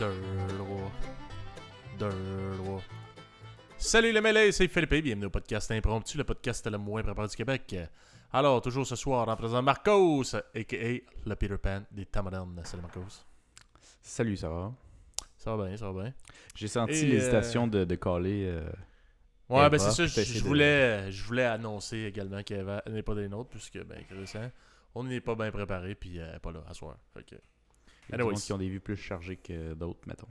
Deux Deux Salut les mêlés, c'est Philippe et bienvenue au podcast Impromptu, le podcast le moins préparé du Québec. Alors, toujours ce soir, en présent Marcos, a.k.a. le Peter Pan des temps modernes. Salut Marcos. Salut, ça va? Ça va bien, ça va bien. J'ai senti l'hésitation de, de caller. euh, Ouais, Eva, ben c'est ça, je, de- voulais, je voulais annoncer également qu'Eva n'est pas des nôtres, puisque, ben, on n'est pas bien préparé, puis elle n'est pas là à soir. Fait que, il y a du Anyways. monde qui ont des vues plus chargées que d'autres, mettons.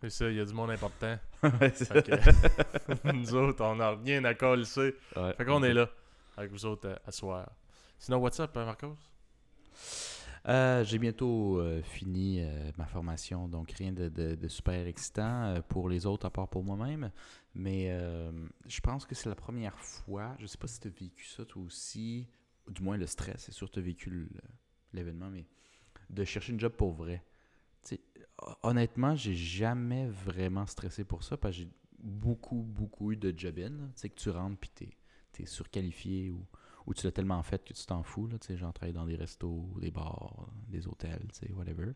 c'est ça, il y a du monde important. Ouais, c'est Fait que, nous autres, on n'a rien à coller. Ouais. Fait qu'on est là, avec vous autres euh, à soir. Sinon, what's up, hein, Marcos? Euh, J'ai bientôt euh, fini euh, ma formation, donc rien de, de- de super excitant euh, pour les autres à part pour moi-même. Mais euh, je pense que c'est la première fois, je sais pas si tu as vécu ça toi aussi, ou du moins le stress, c'est sûr que tu as vécu le- l'événement, mais de chercher une job pour vrai. Tu sais, honnêtement, j'ai jamais vraiment stressé pour ça parce que j'ai beaucoup, beaucoup eu de job-in. Tu que tu rentres puis t'es es surqualifié ou, ou tu l'as tellement fait que tu t'en fous. Là, genre travailler dans des restos, des bars, des hôtels, whatever.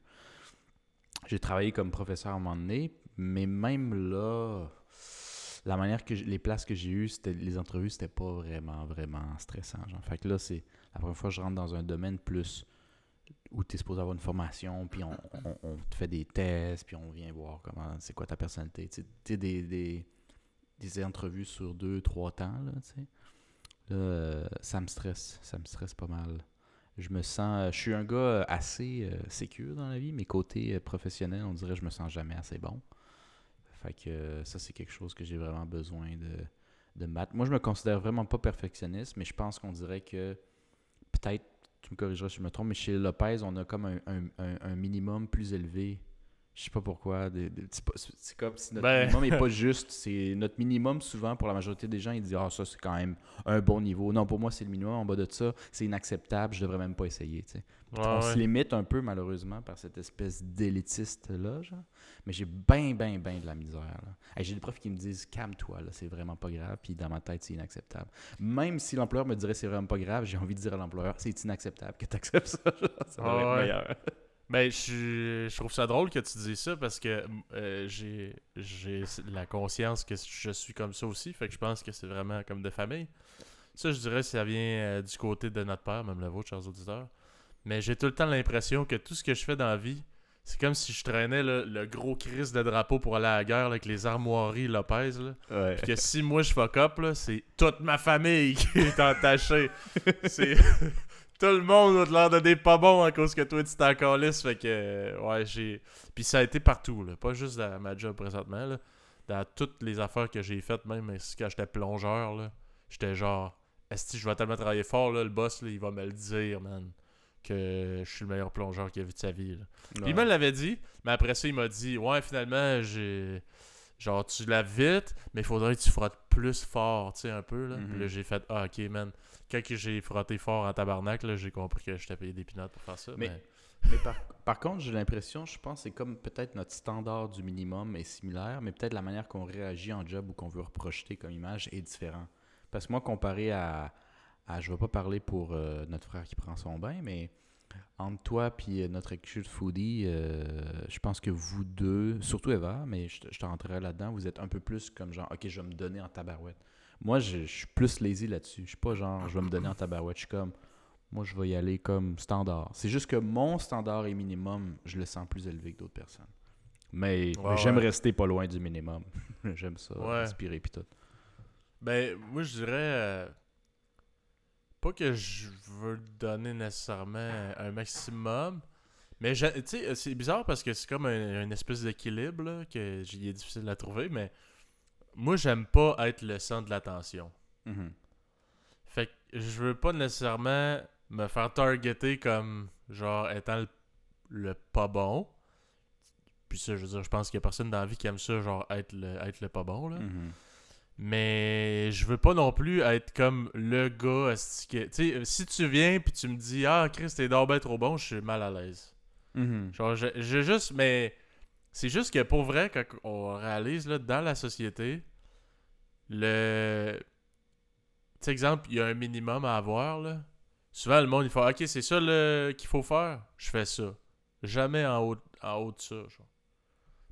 J'ai travaillé comme professeur à un moment donné, mais même là, la manière que les places que j'ai eues, c'était les entrevues, c'était pas vraiment, vraiment stressant. Genre. Fait que là, c'est la première fois que je rentre dans un domaine plus où tu es supposé avoir une formation, puis on, te fait des tests, puis on vient voir comment c'est quoi ta personnalité. Tu des, des, des entrevues sur deux, trois temps, là, tu sais. Là, euh, ça me stresse, ça me stresse pas mal. Je me sens, euh, je suis un gars euh, assez euh, sécure dans la vie, mais côté professionnel, on dirait que je me sens jamais assez bon. Fait que ça, c'est quelque chose que j'ai vraiment besoin de, de battre. Moi, je me considère vraiment pas perfectionniste, mais je pense qu'on dirait que peut-être, tu me corrigeras si je me trompe, mais chez Lopez, on a comme un, un- un- un minimum plus élevé. Je sais pas pourquoi. des- des- c'est pas- c'est comme si notre Ben. minimum n'est pas juste. C'est notre minimum, souvent, pour la majorité des gens, ils disent Ah, ça, c'est quand même un bon niveau. Non, pour moi, c'est le minimum. En bas de ça, c'est inacceptable. Je devrais même pas essayer. tu sais. Ouais, on ouais. se limite un peu, malheureusement, par cette espèce d'élitiste-là. genre. Mais j'ai bien, bien, bien de la misère. là. J'ai des profs qui me disent Calme-toi, là, c'est vraiment pas grave. Puis dans ma tête, c'est inacceptable. Même si l'employeur me dirait c'est vraiment pas grave, j'ai envie de dire à l'employeur C'est inacceptable que tu acceptes ça. genre. ça devrait Ah être ouais. Ben, je, je trouve ça drôle que tu dises ça parce que euh, j'ai j'ai la conscience que je suis comme ça aussi. Fait que je pense que c'est vraiment comme de famille. Ça, je dirais, ça vient euh, du côté de notre père, même le vôtre, chers auditeurs. Mais j'ai tout le temps l'impression que tout ce que je fais dans la vie, c'est comme si je traînais là, le gros crise de drapeau pour aller à la guerre là, avec les armoiries Lopez. Là. Ouais. Puis que si moi je fuck up, là, c'est toute ma famille qui est entachée. c'est tout le monde a l'air de des pas bons à cause que toi tu t'en calisses. Fait que ouais, j'ai. Puis ça a été partout, là. Pas juste dans ma job présentement, là. Dans toutes les affaires que j'ai faites, même quand j'étais plongeur, là. J'étais genre. Est-ce que je vais tellement travailler fort, là, le boss, là, il va me le dire, man. Que je suis le meilleur plongeur qu'il a vu de sa vie. Là. Puis il me l'avait dit, mais après ça, il m'a dit Ouais, finalement, j'ai. Genre, tu laves vite, mais il faudrait que tu frottes plus fort, tu sais, un peu. Là. Puis là, j'ai fait Ah, ok, man. Quand j'ai frotté fort en tabarnak, j'ai compris que je t'ai payé des pinottes pour faire ça. Mais, Mais- Mais par, par contre, j'ai l'impression, je pense, que c'est comme peut-être notre standard du minimum est similaire, mais peut-être la manière qu'on réagit en job ou qu'on veut reprojeter comme image est différent. Parce que moi, comparé à, à je vais pas parler pour euh, notre frère qui prend son bain, mais entre toi et notre cute foodie, euh, je pense que vous deux, surtout Eva, mais je, je te rentrerai là-dedans, vous êtes un peu plus comme genre, ok, je vais me donner en tabarouette. Moi, je, je suis plus lazy là-dessus. Je suis pas genre, je vais me donner en tabarouette. Je suis comme, moi, je vais y aller comme standard. C'est juste que mon standard et minimum, je le sens plus élevé que d'autres personnes. Mais Ouais, j'aime ouais. rester pas loin du minimum. j'aime ça, Ouais. respirer puis tout. ben, moi, je dirais. euh, pas que je veux donner nécessairement un maximum. Mais tu sais, c'est bizarre parce que c'est comme un, une espèce d'équilibre que est difficile à trouver. Mais moi, j'aime pas être le centre de l'attention. Mhm. Fait que je veux pas nécessairement me faire targeter comme genre étant le, le pas bon. Puis ça, je veux dire, je pense qu'il y a personne dans la vie qui aime ça, genre être le, être le pas bon, là. Mhm. Mais je veux pas non plus être comme le gars Tu sais, si tu viens puis tu me dis Ah, Chris, t'es donc ben trop bon, je suis mal à l'aise. Mhm. Genre, je, je juste, mais c'est juste que pour vrai, quand on réalise dans la société, le. Tu exemple, il y a un minimum à avoir, là. Souvent, le monde, il fait Ok, c'est ça qu'il faut faire. Je fais ça. Jamais en haut, en haut de ça, genre.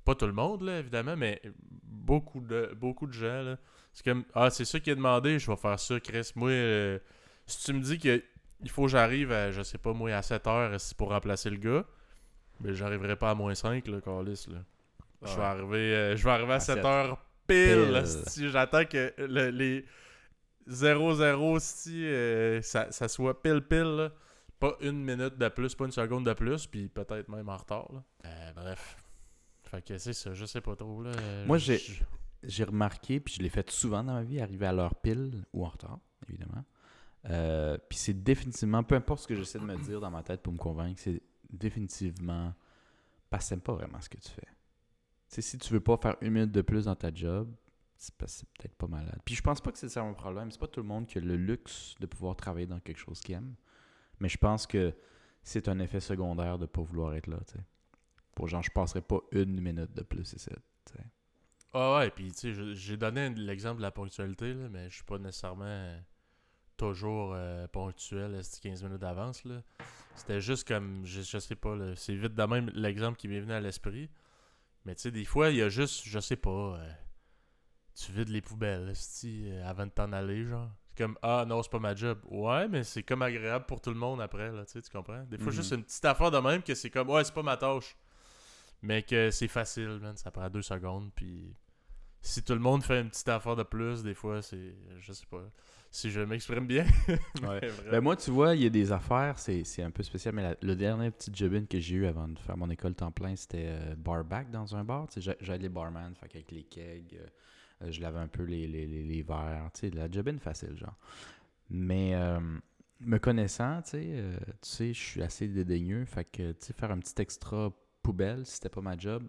pas tout le monde, là, évidemment, mais beaucoup de, beaucoup de gens, là. C'est comme, ah, c'est ça qui est demandé, je vais faire ça, Chris. Moi, euh, si tu me dis que il faut que j'arrive à, je sais pas, moi, à 7 heures pour remplacer le gars, mais j'arriverai pas à moins 5, là, Carlis, là. Je vais arriver, euh, je vais arriver à, À 7 sept. heures pile, si j'attends que le- les 0-0, si euh, ça, ça soit pile pile, là. pas une minute de plus, pas une seconde de plus, puis peut-être même en retard. Là. Euh, bref. Fait que c'est ça, je sais pas trop. Là. Moi, j'ai- J'ai remarqué, puis je l'ai fait souvent dans ma vie, arriver à l'heure pile ou en retard, évidemment. Euh, puis c'est définitivement, peu importe ce que j'essaie de me dire dans ma tête pour me convaincre, c'est définitivement parce que pas vraiment ce que tu fais. Si tu veux pas faire une minute de plus dans ta job, c'est peut-être pas malade. Puis je pense pas que c'est ça mon problème. C'est pas tout le monde qui a le luxe de pouvoir travailler dans quelque chose qu'il aime. Mais je pense que c'est un effet secondaire de pas vouloir être là, tu sais. Pour genre, je passerai pas une minute de plus. Ah ouais, puis tu sais, j'ai donné l'exemple de la ponctualité, là, mais je suis pas nécessairement toujours euh, ponctuel à ces 15 minutes d'avance. là. C'était juste comme, je, je sais pas, c'est vite de même l'exemple qui m'est venu à l'esprit. Mais tu sais, des fois, il y a juste, je sais pas, euh, tu vides les poubelles euh, avant de t'en aller, genre. C'est comme, ah non, c'est pas ma job. Ouais, mais c'est comme agréable pour tout le monde après, là, tu sais, tu comprends? Des fois, Mhm. juste une petite affaire de même que c'est comme, ouais, c'est pas ma tâche. Mais que c'est facile, man. Ça prend deux secondes. Puis si tout le monde fait une petite affaire de plus, des fois, c'est. Je sais pas. Si je m'exprime bien. Ouais. Ben moi, tu vois, il y a des affaires, c'est un peu spécial, mais la- le dernier petit job-in que j'ai eu avant de faire mon école temps plein, c'était euh, barback dans un bar. J'allais les barman, fait qu'avec les kegs, euh, euh, je lavais un peu les, les, les, les verres, tu sais, la job-in facile, genre. Mais euh, me connaissant, tu sais, tu sais, je suis assez dédaigneux, fait que, tu sais, faire un petit extra poubelle, si c'était pas ma job,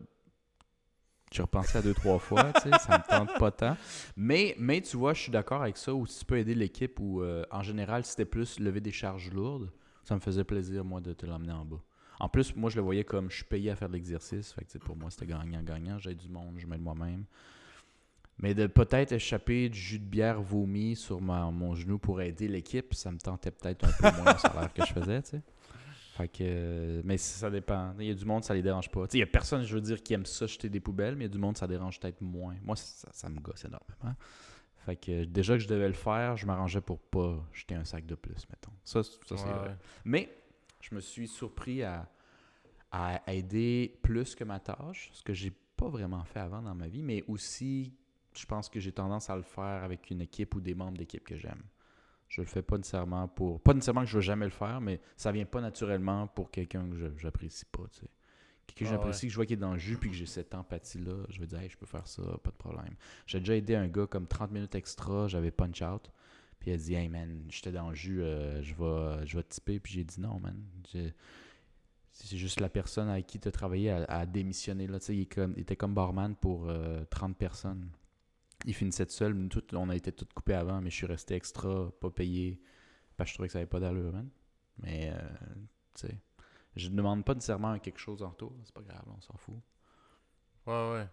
j'ai repensé à deux, trois fois, tu sais, ça me tente pas tant. Mais, mais tu vois, je suis d'accord avec ça, ou si tu peux aider l'équipe, ou euh, en général, si c'était plus lever des charges lourdes, ça me faisait plaisir, moi, de te l'emmener en bas. En plus, moi, je le voyais comme je suis payé à faire de l'exercice, fait que pour moi, c'était gagnant-gagnant, j'aide du monde, je m'aide moi-même. Mais de peut-être échapper du jus de bière vomi sur mon genou pour aider l'équipe, ça me tentait peut-être un peu moins le salaire que je faisais, tu sais. Fait que, mais ça dépend. Il y a du monde, ça les dérange pas. Il y a personne, je veux dire, qui aime ça jeter des poubelles, mais il y a du monde, ça dérange peut-être moins. Moi, ça, ça me gosse énormément. Fait que déjà que je devais le faire, je m'arrangeais pour pas jeter un sac de plus, mettons. Ça, ça c'est Ouais, vrai. Mais je me suis surpris à, à aider plus que ma tâche, ce que j'ai pas vraiment fait avant dans ma vie, mais aussi, je pense que j'ai tendance à le faire avec une équipe ou des membres d'équipe que j'aime. Je le fais pas nécessairement pour. Pas nécessairement que je vais jamais le faire, mais ça vient pas naturellement pour quelqu'un que je- j'apprécie pas, tu sais. Quelqu'un que Ah j'apprécie, que je vois qui est dans le jus, puis que j'ai cette empathie-là, je vais dire, hey, je peux faire ça, pas de problème. J'ai déjà aidé un gars comme 30 minutes extra, j'avais punch out. Puis il a dit, hey man, j'étais dans le jus, euh, je vais, je vais te typer. Puis j'ai dit non, man. C'est juste la personne avec qui tu as travaillé à, à démissionner. Là. Il, est comme- il était comme barman pour euh, 30 personnes. Il finissait tout seul. Nous, tout- on a été tous coupés avant, mais je suis resté extra, pas payé. Parce que je trouvais que ça n'avait pas d'allure, man. Mais, euh, tu sais, je ne demande pas nécessairement quelque chose en retour. C'est pas grave, on s'en fout. Ouais, ouais.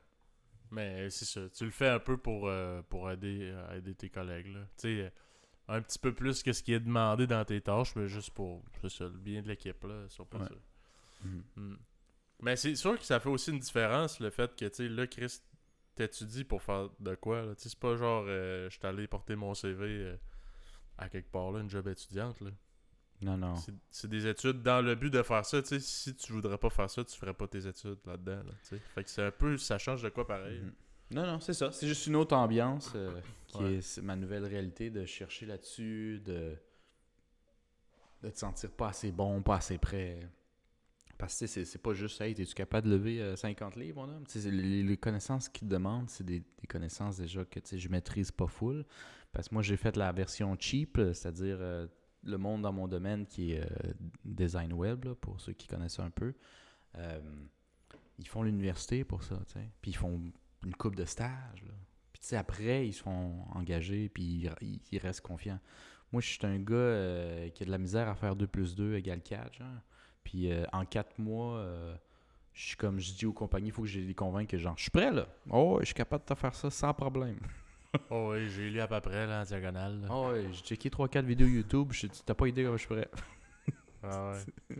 Mais c'est ça. Tu le fais un peu pour, euh, pour aider, euh, aider tes collègues. Là. Tu sais, euh, un petit peu plus que ce qui est demandé dans tes tâches, mais juste pour ça, le bien de l'équipe. là, sur pas Ouais. ça. Hmm. Mais c'est sûr que ça fait aussi une différence, le fait que, tu sais, là, Chris, t'étudies pour faire de quoi, là? C'est pas genre, euh, je suis allé porter mon CV euh, à quelque part, là, une job étudiante, là. Non, non. C'est- C'est des études dans le but de faire ça, tu sais. Si tu voudrais pas faire ça, tu ferais pas tes études là-dedans, là. Fait que c'est un peu, ça change de quoi pareil. Mhm. Non, non, c'est ça. C'est juste une autre ambiance euh, qui Ouais. est c'est ma nouvelle réalité de chercher là-dessus, de, de te sentir pas assez bon, pas assez prêt. Parce que c'est pas juste, hey, es-tu capable de lever euh, 50 livres, mon homme? Les, les connaissances qu'ils demandent, c'est des, connaissances déjà que je maîtrise pas full. Parce que moi, j'ai fait la version cheap, c'est-à-dire euh, le monde dans mon domaine qui est euh, design web, là, pour ceux qui connaissent un peu. Euh, ils font l'université pour ça, tu sais. Puis ils font une coupe de stage. Puis après, ils se font engager, puis ils, restent confiants. Moi, je suis un gars euh, qui a de la misère à faire 2 plus 2 égale 4, genre. Puis euh, en 4 mois, euh, je suis comme je dis aux compagnies, il faut que je les convainque que genre, je suis prêt, là. Oh, je suis capable de te faire ça sans problème. Oh oui, j'ai lu à peu près, là, en diagonale. là. Oh, ouais, j'ai checké 3-4 vidéos YouTube, je t'as pas idée comment je suis prêt. Ah ouais.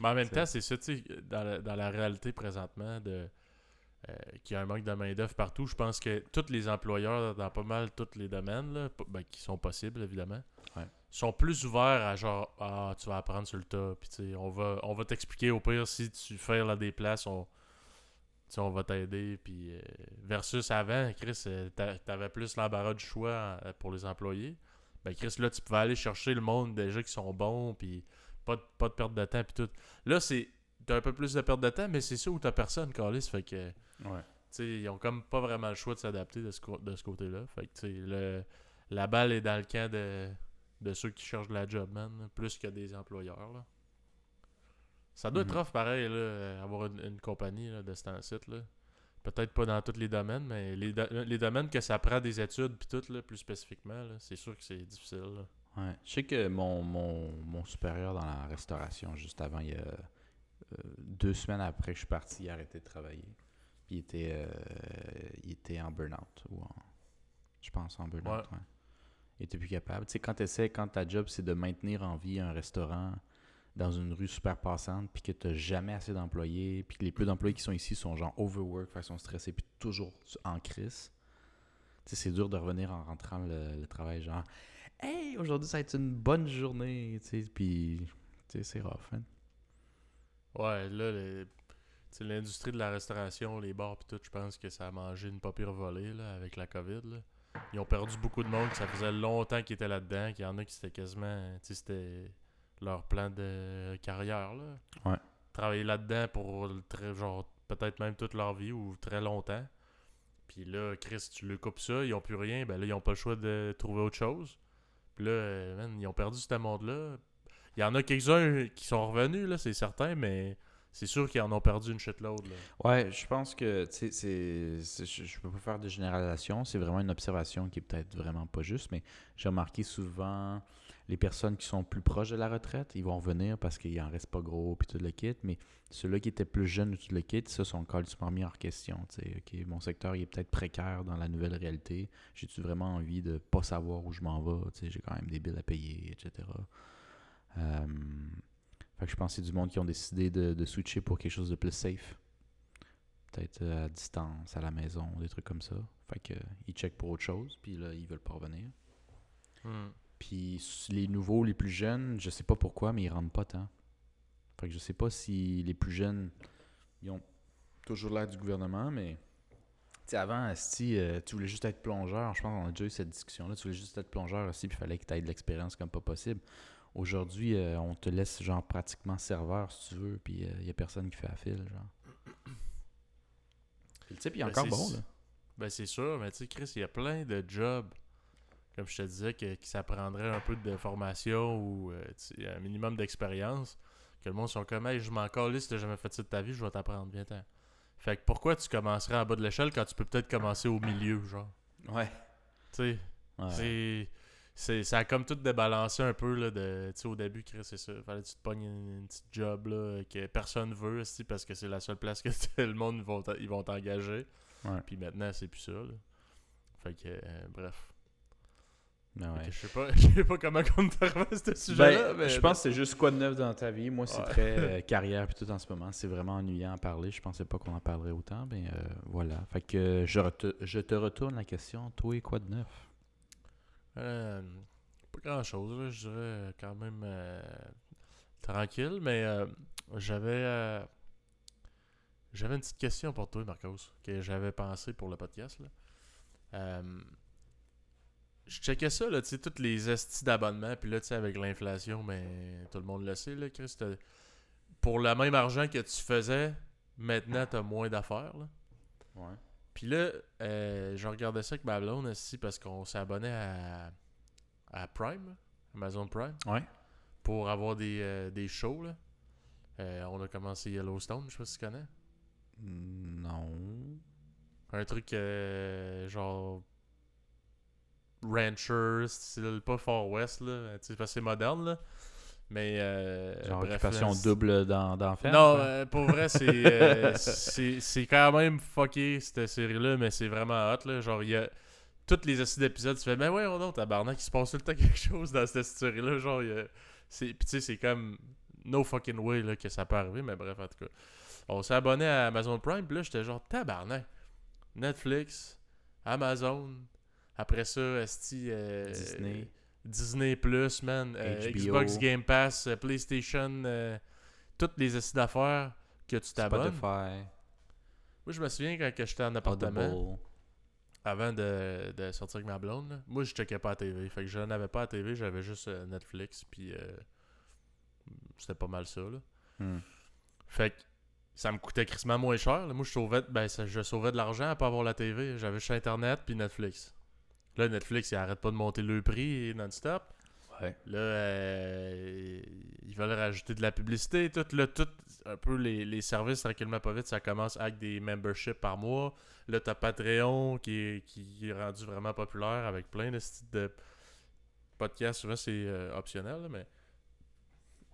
Mais en même temps, c'est ça, tu sais, dans la, dans la réalité présentement de. qu'il y a un manque de main-d'œuvre partout. Je pense que tous les employeurs dans pas mal tous les domaines, là, ben, qui sont possibles évidemment, Ouais. Sont plus ouverts à genre Ah, tu vas apprendre sur le tas, puis on va, on va t'expliquer au pire si tu fais là des places, on, on va t'aider. Puis euh, versus avant, Chris, euh, t'a- t'avais plus l'embarras du choix euh, pour les employés. Ben Chris, là, tu pouvais aller chercher le monde déjà qui sont bons, puis pas de, pas de perte de temps, puis tout. Là, c'est. T'as un peu plus de perte de temps, mais c'est ça où t'as personne, Carlis. Fait que. Ouais. Tu sais, ils ont comme pas vraiment le choix de s'adapter de ce, de ce côté-là. Fait que, tu sais, le- la balle est dans le camp de, de ceux qui cherchent de la job, man, plus que des employeurs, là. Ça doit Mhm. être rough, pareil, là, avoir une, une compagnie là, de ce temps-ci. Peut-être pas dans tous les domaines, mais les, do- les domaines que ça prend des études, puis tout, là, plus spécifiquement, c'est sûr que c'est difficile. Ouais. Je sais que mon, mon, mon supérieur dans la restauration, juste avant, il y a euh, deux semaines après que je suis parti, il a arrêté de travailler. Puis il était, euh, il était en burn-out. Ou en, je pense en burn-out, Ouais. ouais. Il était plus capable. Tu sais, quand tu essaies, quand ta job, c'est de maintenir en vie un restaurant dans une rue super passante, puis que tu n'as jamais assez d'employés, puis que les peu d'employés qui sont ici sont genre overwork, qu'ils sont stressés, puis toujours en crise. Tu sais, c'est dur de revenir en rentrant le, travail, genre Hey, aujourd'hui, ça va être une bonne journée, tu sais, puis, tu sais, c'est rough, hein. Ouais, là, le- tu sais, l'industrie de la restauration, les bars pis tout, je pense que ça a mangé une pas pire volée là, avec la COVID. Là. Ils ont perdu beaucoup de monde, ça faisait longtemps qu'ils étaient là-dedans, qu'il y en a qui c'était quasiment, c'était leur plan de carrière. Là. Ouais. Travailler là-dedans pour très, genre, peut-être même toute leur vie ou très longtemps. Puis là, Chris, tu le coupes ça, ils ont plus rien, ben là, ils ont pas le choix de trouver autre chose. Puis là, euh, man, ils ont perdu ce monde-là. Il y en a quelques-uns qui sont revenus, là, c'est certain, mais c'est sûr qu'ils en ont perdu une shitload. Là. Ouais, je pense que, c'est- je peux pas faire de généralisation, c'est vraiment une observation qui est peut-être vraiment pas juste, mais j'ai remarqué souvent les personnes qui sont plus proches de la retraite, ils vont revenir parce qu'il en reste pas gros puis tout le kit, mais ceux-là qui étaient plus jeunes ou tout le kit, ça sont carrément mis en question, mon secteur il est peut-être précaire dans la nouvelle réalité, j'ai-tu vraiment envie de pas savoir où je m'en vais, j'ai quand même des billes à payer, etc. fait que je pense que c'est du monde qui ont décidé de, de switcher pour quelque chose de plus safe. Peut-être euh, à distance, à la maison, des trucs comme ça. Fait que euh, ils checkent pour autre chose, puis là, ils veulent pas revenir. Hmm. Puis les nouveaux, les plus jeunes, je sais pas pourquoi, mais ils rentrent pas tant. Fait que je sais pas si les plus jeunes, ils ont toujours l'air du gouvernement, mais... Tu sais, avant, asti, euh, tu voulais juste être plongeur. Je pense qu'on a déjà eu cette discussion-là. Tu voulais juste être plongeur aussi, puis il fallait que tu aies de l'expérience comme pas possible. Aujourd'hui, euh, on te laisse genre pratiquement serveur si tu veux, puis il y a personne qui fait la file, genre. Puis le type, il est Ben, encore bon, là. Ben c'est sûr, mais tu sais, Chris, il y a plein de jobs, comme je te disais, que, qui s'apprendraient un peu de formation ou euh, un minimum d'expérience. Que le monde sont comme, hey, je m'en calisse, si t'as jamais fait ça de ta vie, je vais t'apprendre, viens-t'en. Fait que pourquoi tu commencerais en bas de l'échelle quand tu peux peut-être commencer au milieu, genre? Ouais. Tu sais, Ouais. c'est. Ça a comme tout débalancé un peu là, de, au début, Chris, c'est ça. Fallait que tu te pognes une, une petite job là, que personne veut aussi, parce que c'est la seule place que le monde vont ils vont t'engager. Ouais. Puis maintenant, c'est plus ça. Là. Fait que, euh, bref. Ben Fait ouais. je sais pas, je sais pas comment on à ce sujet-là. Ben, mais je pense que c'est juste quoi de neuf dans ta vie. Moi, c'est Ouais. très euh, carrière puis tout en ce moment. C'est vraiment ennuyant à parler. Je pensais pas qu'on en parlerait autant, mais euh, voilà. Fait que je, je te retourne la question. Toi, quoi de neuf? Euh, pas grand chose, je dirais euh, quand même euh, tranquille, mais j'avais j'avais une petite question pour toi, Marcos, que j'avais pensé pour le podcast. Là. Je checkais ça, là, tu sais, toutes les estis d'abonnement, puis là, tu sais, avec l'inflation, mais tout le monde le sait, là, Chris, pour le même argent que tu faisais, maintenant, t'as moins d'affaires, là. Ouais. Puis là, euh, je regardais ça avec ma blonde aussi parce qu'on s'est abonné à, à Prime, Amazon Prime, Ouais. pour avoir des, euh, des shows. Là. Euh, on a commencé Yellowstone, je sais pas si tu connais. Non. Un truc euh, genre Rancher, style pas Far West, là. Tu sais, c'est moderne, là. Mais. Euh, Genre bref, occupation là, c'est- double dans, dans Non, quoi. euh, pour vrai, c'est euh, c'est c'est quand même fucké cette série-là, mais c'est vraiment hot. Là. Genre, il y a tous les acides d'épisodes, tu fais, mais ouais, on tabarnak, il se passe tout le temps quelque chose dans cette série-là. Genre, il y a- c'est- puis tu sais, c'est comme no fucking way là, que ça peut arriver, mais bref, en tout cas. On s'est abonné à Amazon Prime, puis là, j'étais genre tabarnak. Netflix, Amazon, après ça, esti, euh, Disney. Disney Plus, man, euh. Xbox Game Pass, euh, PlayStation, euh, toutes les essais d'affaires que tu t'abonnes. Spotify, Moi, je me souviens quand j'étais en appartement, Audible. avant de, de sortir avec ma blonde, là, moi, je checkais pas la TV. Fait que je n'avais pas la TV, j'avais juste Netflix, puis c'était pas mal ça, là. Hmm. Fait que ça me coûtait crissement moins cher. là. Moi, je sauvais, ben, ça- je sauvais de l'argent à pas avoir la TV. J'avais juste Internet puis Netflix. Là, Netflix, il arrête pas de monter le prix non-stop. Ouais. Là, euh, ils veulent rajouter de la publicité. Tout, là, tout, un peu les, les services, tranquillement pas vite, ça commence avec des memberships par mois. Là, t'as Patreon qui est, qui est rendu vraiment populaire avec plein de styles de podcasts. Souvent, c'est euh, optionnel, là, mais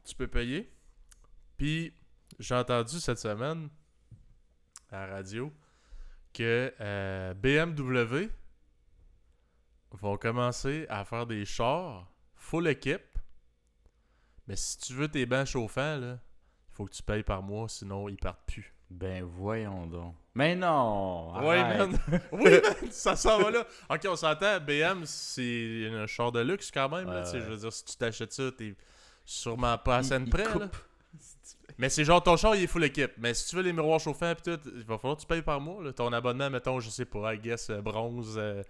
tu peux payer. Puis, j'ai entendu cette semaine à la radio que euh, BMW vont commencer à faire des chars full équipe. Mais si tu veux tes bancs chauffants, là, il faut que tu payes par mois, sinon ils partent plus. Ben voyons donc. Mais non! Arrête. man. oui, man, ça s'en va là. Ok, on s'entend, BM, c'est un char de luxe quand même. là. Je veux dire, si tu t'achètes ça, t'es sûrement pas à scène près. là. Mais c'est genre ton char, il est full équipe. Mais si tu veux les miroirs chauffants pis tout, il va falloir que tu payes par mois. là. Ton abonnement, mettons, je sais pas, I guess, euh, bronze, euh,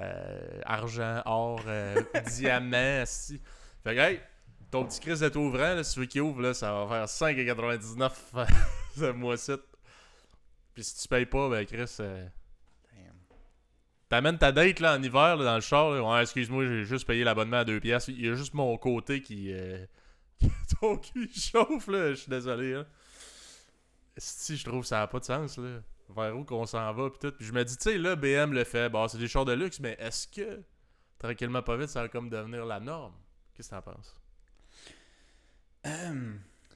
euh, argent, or, euh, diamant, si. Fait que, hey, ton petit Chris est ouvrant, là, veux qu'il ouvre, là, ça va faire 5,99 ce mois-ci. Puis si tu payes pas, ben Chris, euh, Damn. t'amènes ta date là, en hiver là, dans le char. Là. Ouais, excuse-moi, j'ai juste payé l'abonnement à 2 piastres. Il y a juste mon côté qui. Euh... ton cul chauffe, là. Je suis désolé. Hein. Si je trouve que ça n'a pas de sens, là. Vers où qu'on s'en va, pis tout. Puis je me dis, tu sais, là, BM le fait. Bon, c'est des chars de luxe, mais est-ce que, tranquillement pas vite, ça va comme devenir la norme? Qu'est-ce que t'en penses?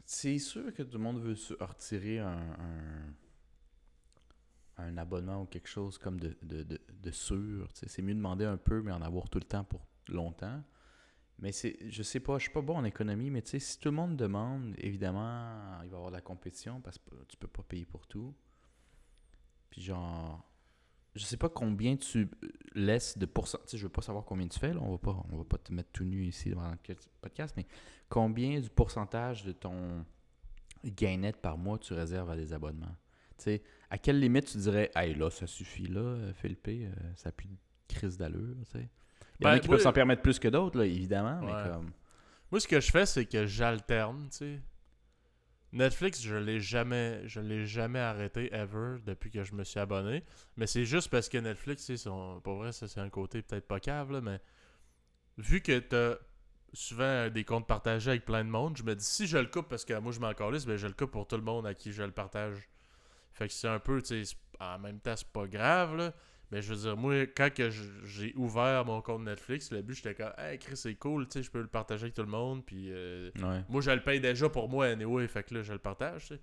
C'est sûr que tout le monde veut retirer un, un, abonnement ou quelque chose comme de, de, de, sûr. C'est mieux demander un peu, mais en avoir tout le temps pour longtemps. Mais c'est, je sais pas, je suis pas bon en économie, mais si tout le monde demande, évidemment, il va y avoir de la compétition parce que tu peux pas payer pour tout. Puis genre, je sais pas combien tu laisses de pourcent. Tu sais, je veux pas savoir combien tu fais, là. On va pas, on va pas te mettre tout nu ici dans le podcast, mais combien du pourcentage de ton gain net par mois tu réserves à des abonnements? Tu sais, à quelle limite tu dirais, hey là, ça suffit là, euh, Philippe, euh, ça n'a plus de crise d'allure, tu sais? Il y en Ben, a qui moi- peuvent s'en permettre plus que d'autres, là, évidemment, Ouais. mais comme. Moi, ce que je fais, c'est que j'alterne, tu sais. Netflix, je l'ai jamais, je l'ai jamais arrêté ever depuis que je me suis abonné. Mais c'est juste parce que Netflix, son- pour vrai, ça c'est un côté peut-être pas cave, mais vu que t'as souvent des comptes partagés avec plein de monde, je me dis si je le coupe parce que moi je m'en calisse, ben je le coupe pour tout le monde à qui je le partage. Fait que c'est un peu, tu sais, c'est- en même temps, c'est pas grave, là. Mais je veux dire, moi, quand que j'ai ouvert mon compte Netflix, le but, j'étais comme, hey, Chris, c'est cool, tu sais, je peux le partager avec tout le monde, puis euh, Ouais. moi, je le paye déjà pour moi, anyway, fait que là, je le partage, tu sais.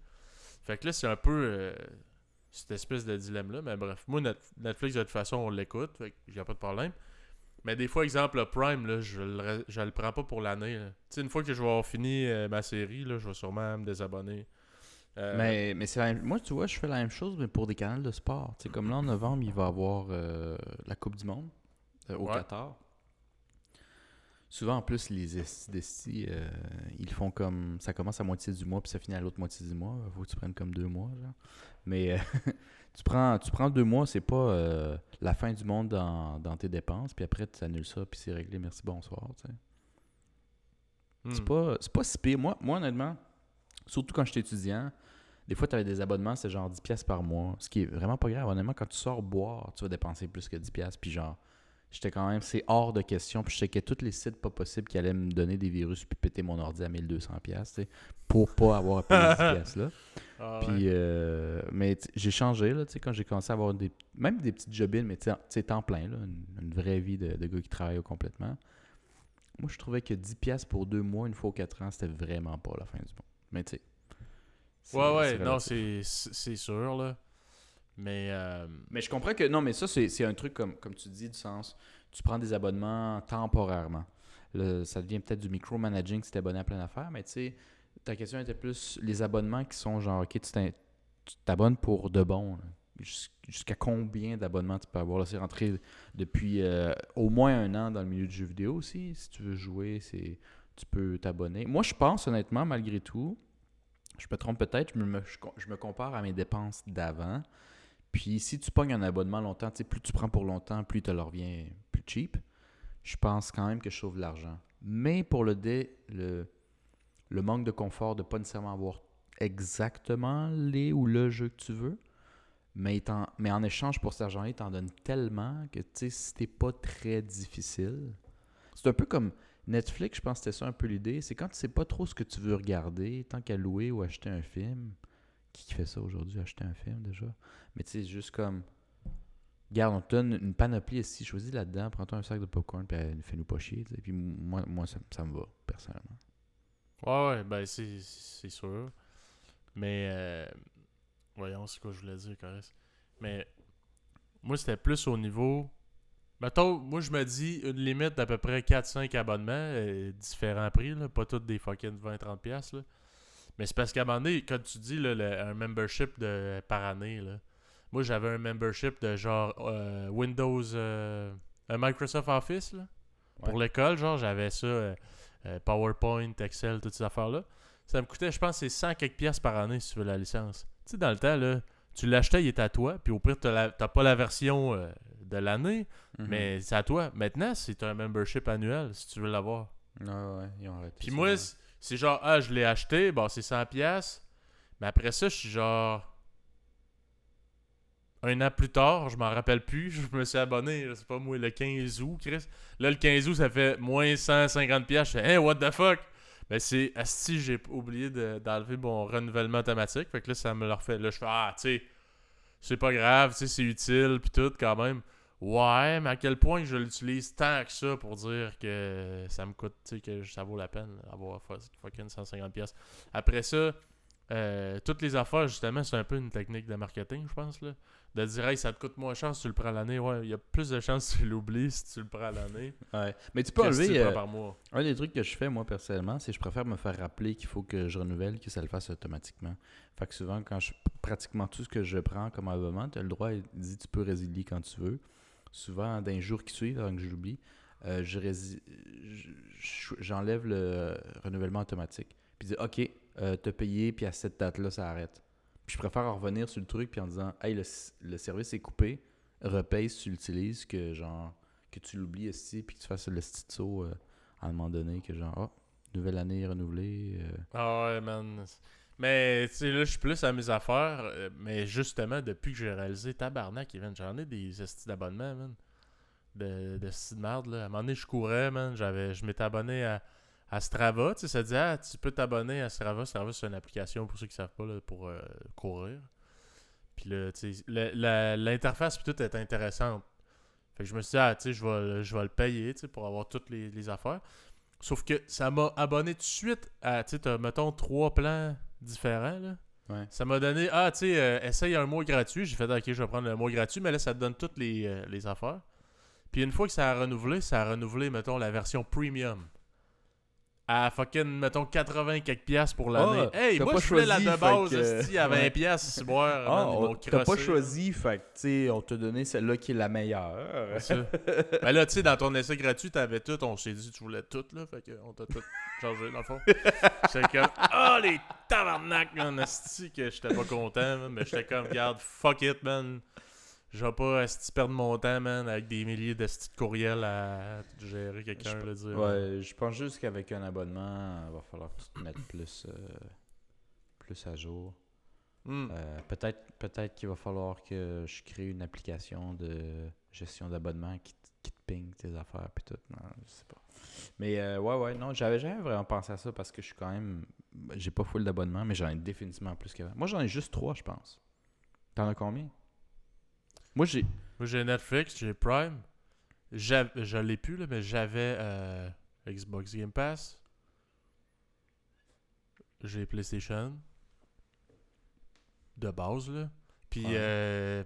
Fait que là, c'est un peu euh, cette espèce de dilemme-là, mais bref. Moi, Net- Netflix, de toute façon, on l'écoute, fait qu'il n'y a pas de problème. Mais des fois, exemple, le Prime, là, je le, je le prends pas pour l'année. Tu sais, une fois que je vais avoir fini euh, ma série, là, je vais sûrement me désabonner. Euh, Mais, mais c'est la même- moi, tu vois, je fais la même chose, mais pour des canaux de sport. Comme là, en novembre, il va y avoir euh, la Coupe du Monde euh, au Ouais. Qatar. Souvent, en plus, les esti d'esti, euh, ils font comme... Ça commence à moitié du mois, puis ça finit à l'autre moitié du mois. faut que tu prennes comme deux mois, genre. Mais tu, prends, tu prends deux mois, c'est pas la fin du monde dans, dans tes dépenses, puis après, tu annules ça, puis c'est réglé, merci, bonsoir, tu sais. hmm. C'est pas, c'est pas si pire. Moi, moi, honnêtement, surtout quand j'étais étudiant, des fois, tu avais des abonnements, c'est genre 10$ piastres par mois. Ce qui est vraiment pas grave. Honnêtement, quand tu sors boire, tu vas dépenser plus que 10$. piastres. Puis genre, j'étais quand même, c'est hors de question. Puis je checkais tous les sites pas possibles qui allaient me donner des virus puis péter mon ordi à 1200$, piastres, tu sais, pour pas avoir à payer 10$ piastres, là. Ah ouais. Puis, euh, mais j'ai changé, là, tu sais, quand j'ai commencé à avoir des, même des petites jobines, mais tu sais, temps plein, là, une, une vraie vie de, de gars qui travaille complètement. Moi, je trouvais que 10$ piastres pour deux mois, une fois aux quatre ans, c'était vraiment pas la fin du monde. Mais tu sais. Ouais, ouais, non, c'est sûr, là. Mais, euh, Mais je comprends que. Non, mais ça, c'est c'est un truc, comme, comme tu dis, du sens. Tu prends des abonnements temporairement. Là, ça devient peut-être du micromanaging si tu es abonné à plein d'affaires, mais tu sais, ta question était plus les abonnements qui sont genre, ok, tu t'abonnes pour de bon. Jusqu'à combien d'abonnements tu peux avoir? Là, c'est rentré depuis euh, au moins un an dans le milieu du jeu vidéo aussi. Si tu veux jouer, c'est tu peux t'abonner. Moi, je pense honnêtement, malgré tout, je me trompe peut-être, je me, je, me compare à mes dépenses d'avant. Puis si tu pognes un abonnement longtemps, plus tu prends pour longtemps, plus tu le revient plus cheap. Je pense quand même que je sauve de l'argent. Mais pour le, dé, le, le manque de confort de pas nécessairement avoir exactement les ou le jeu que tu veux, mais, étant- mais en échange pour cet argent-là, il t'en donne tellement que tu sais, c'était pas très difficile. C'est un peu comme Netflix, je pense que c'était ça un peu l'idée. C'est quand tu sais pas trop ce que tu veux regarder, tant qu'à louer ou acheter un film. Qui fait ça aujourd'hui, acheter un film déjà? Mais tu sais, juste comme. Regarde, on te donne une panoplie ici, choisis là-dedans, prends-toi un sac de popcorn, puis euh, fais-nous pas chier. tu sais. Puis moi, moi ça, me va, personnellement. Ouais, ouais, ben c'est sûr. Mais, euh, voyons, c'est quoi je voulais dire, Caresse. Mais, moi, c'était plus au niveau. Mettons, moi, je me dis une limite d'à peu près 4-5 abonnements, euh, différents prix, là, pas tous des fucking 20-30$. piastres, Là. Mais c'est parce qu'à un moment donné, quand tu dis là, le- un membership de, par année, là, moi, j'avais un membership de genre euh, Windows, euh, un Microsoft Office, là, pour Ouais. l'école, genre, j'avais ça. euh, PowerPoint, Excel, toutes ces affaires-là. Ça me coûtait, je pense, c'est 100 quelques piastres par année si tu veux la licence. Tu sais, dans le temps, là, tu l'achetais, il était à toi, puis au pire, t'as la- t'as pas la version de l'année, Mhm. mais c'est à toi. Maintenant, c'est un membership annuel si tu veux l'avoir. Ouais, ouais, ils ont arrêté. Puis moi, c'est- genre, ah, je l'ai acheté, bon, c'est 100 piastres, mais après ça, je suis genre... Un an plus tard, je m'en rappelle plus, je me suis abonné, je sais pas moi, le 15 août, Chris. Là, le 15 août, ça fait moins 150 piastres. Je fais, hey, what the fuck? Ben, c'est, asti, j'ai oublié de- d'enlever mon renouvellement automatique. Fait que là, ça me le refait. Là, je fais, ah, tu sais, c'est pas grave, tu sais, c'est utile, puis tout, quand même. Ouais, mais à quel point je l'utilise tant que ça pour dire que ça me coûte, tu sais, que ça vaut la peine d'avoir fucking 150 pièces. Après ça, euh, toutes les affaires, justement, c'est un peu une technique de marketing, je pense, là. De dire, hey, ça te coûte moins cher si tu le prends à l'année. Ouais, il y a plus de chances que tu l'oublies si tu le prends à l'année. Ouais. Mais tu peux si enlever. euh, par mois. Un des trucs que je fais, moi, personnellement, c'est que je préfère me faire rappeler qu'il faut que je renouvelle, que ça le fasse automatiquement. Fait que souvent, quand je pratiquement tout ce que je prends comme abonnement, tu as le droit, il dit tu peux résilier quand tu veux. Souvent, dans les jours qui suivent, avant que je l'oublie, euh, je je- je- j'enlève le renouvellement automatique. Puis dis OK, euh, t'as payé, puis à cette date-là, ça arrête. Puis je préfère en revenir sur le truc, puis en disant Hey, le, le service est coupé, repaye si tu l'utilises, que genre que tu l'oublies ici, puis que tu fasses le saut euh, à un moment donné, que genre, oh, nouvelle année renouvelée. euh. Ah ouais, man. Mais, tu sais, là, je suis plus à mes affaires. euh, mais justement, depuis que j'ai réalisé Tabarnak, j'en ai des estis d'abonnement, man. De, de de merde, là. À un moment donné, je courais, man. J'avais, je m'étais abonné à, à Strava. Tu sais, ça dit, ah, tu peux t'abonner à Strava. Strava, c'est une application, pour ceux qui savent pas, là, pour euh, courir. Puis là, tu sais, la- l'interface, tout est intéressante. Fait que je me suis dit, ah, tu sais, je vais, le- je vais le payer, tu sais, pour avoir toutes les, les affaires. Sauf que ça m'a abonné tout de suite à, tu sais, mettons, trois plans différents, là. Ouais. Ça m'a donné, ah, tu sais, euh, essaye un mois gratuit. J'ai fait, ok, je vais prendre le mois gratuit, mais là, ça te donne toutes les, euh, les affaires. Puis une fois que ça a renouvelé, ça a renouvelé, mettons, la version premium. À fucking, mettons, 80 quelques piastres pour l'année. Ah, hey, moi, pas je voulais la choisi, de base, que- à 20 ouais. piastres, boire, Ah, man, ils t'as pas choisi, fait que, tu sais, on t'a donné celle-là qui est la meilleure. ça. ben là, tu sais, dans ton essai gratuit, t'avais tout. On s'est dit, tu voulais tout, là. Fait qu'on t'a tout changé, dans le fond. J'étais comme, oh, les tabarnak, man, esti, que j'étais pas content, man, Mais j'étais comme, regarde, fuck it, man. Je vais pas esti perdre mon temps, man, avec des milliers de courriels à gérer quelqu'un, Je- dire. Ouais, je pense juste qu'avec un abonnement, il va falloir que tu te mettes plus, euh, plus à jour. Hmm. Euh, peut-être peut-être qu'il va falloir que je crée une application de gestion d'abonnement qui, te- qui te ping tes affaires puis tout. Non, je sais pas. Mais euh, ouais, ouais, non, j'avais jamais vraiment pensé à ça parce que je suis quand même. J'ai pas full d'abonnements, mais j'en ai définitivement plus qu'avant. Moi, j'en ai juste trois, je pense. T'en as combien? Moi, j'ai. Moi, j'ai Netflix, j'ai Prime. Je l'ai plus, là, mais j'avais euh, Xbox Game Pass. J'ai PlayStation. De base, là. Puis, Ouais. euh,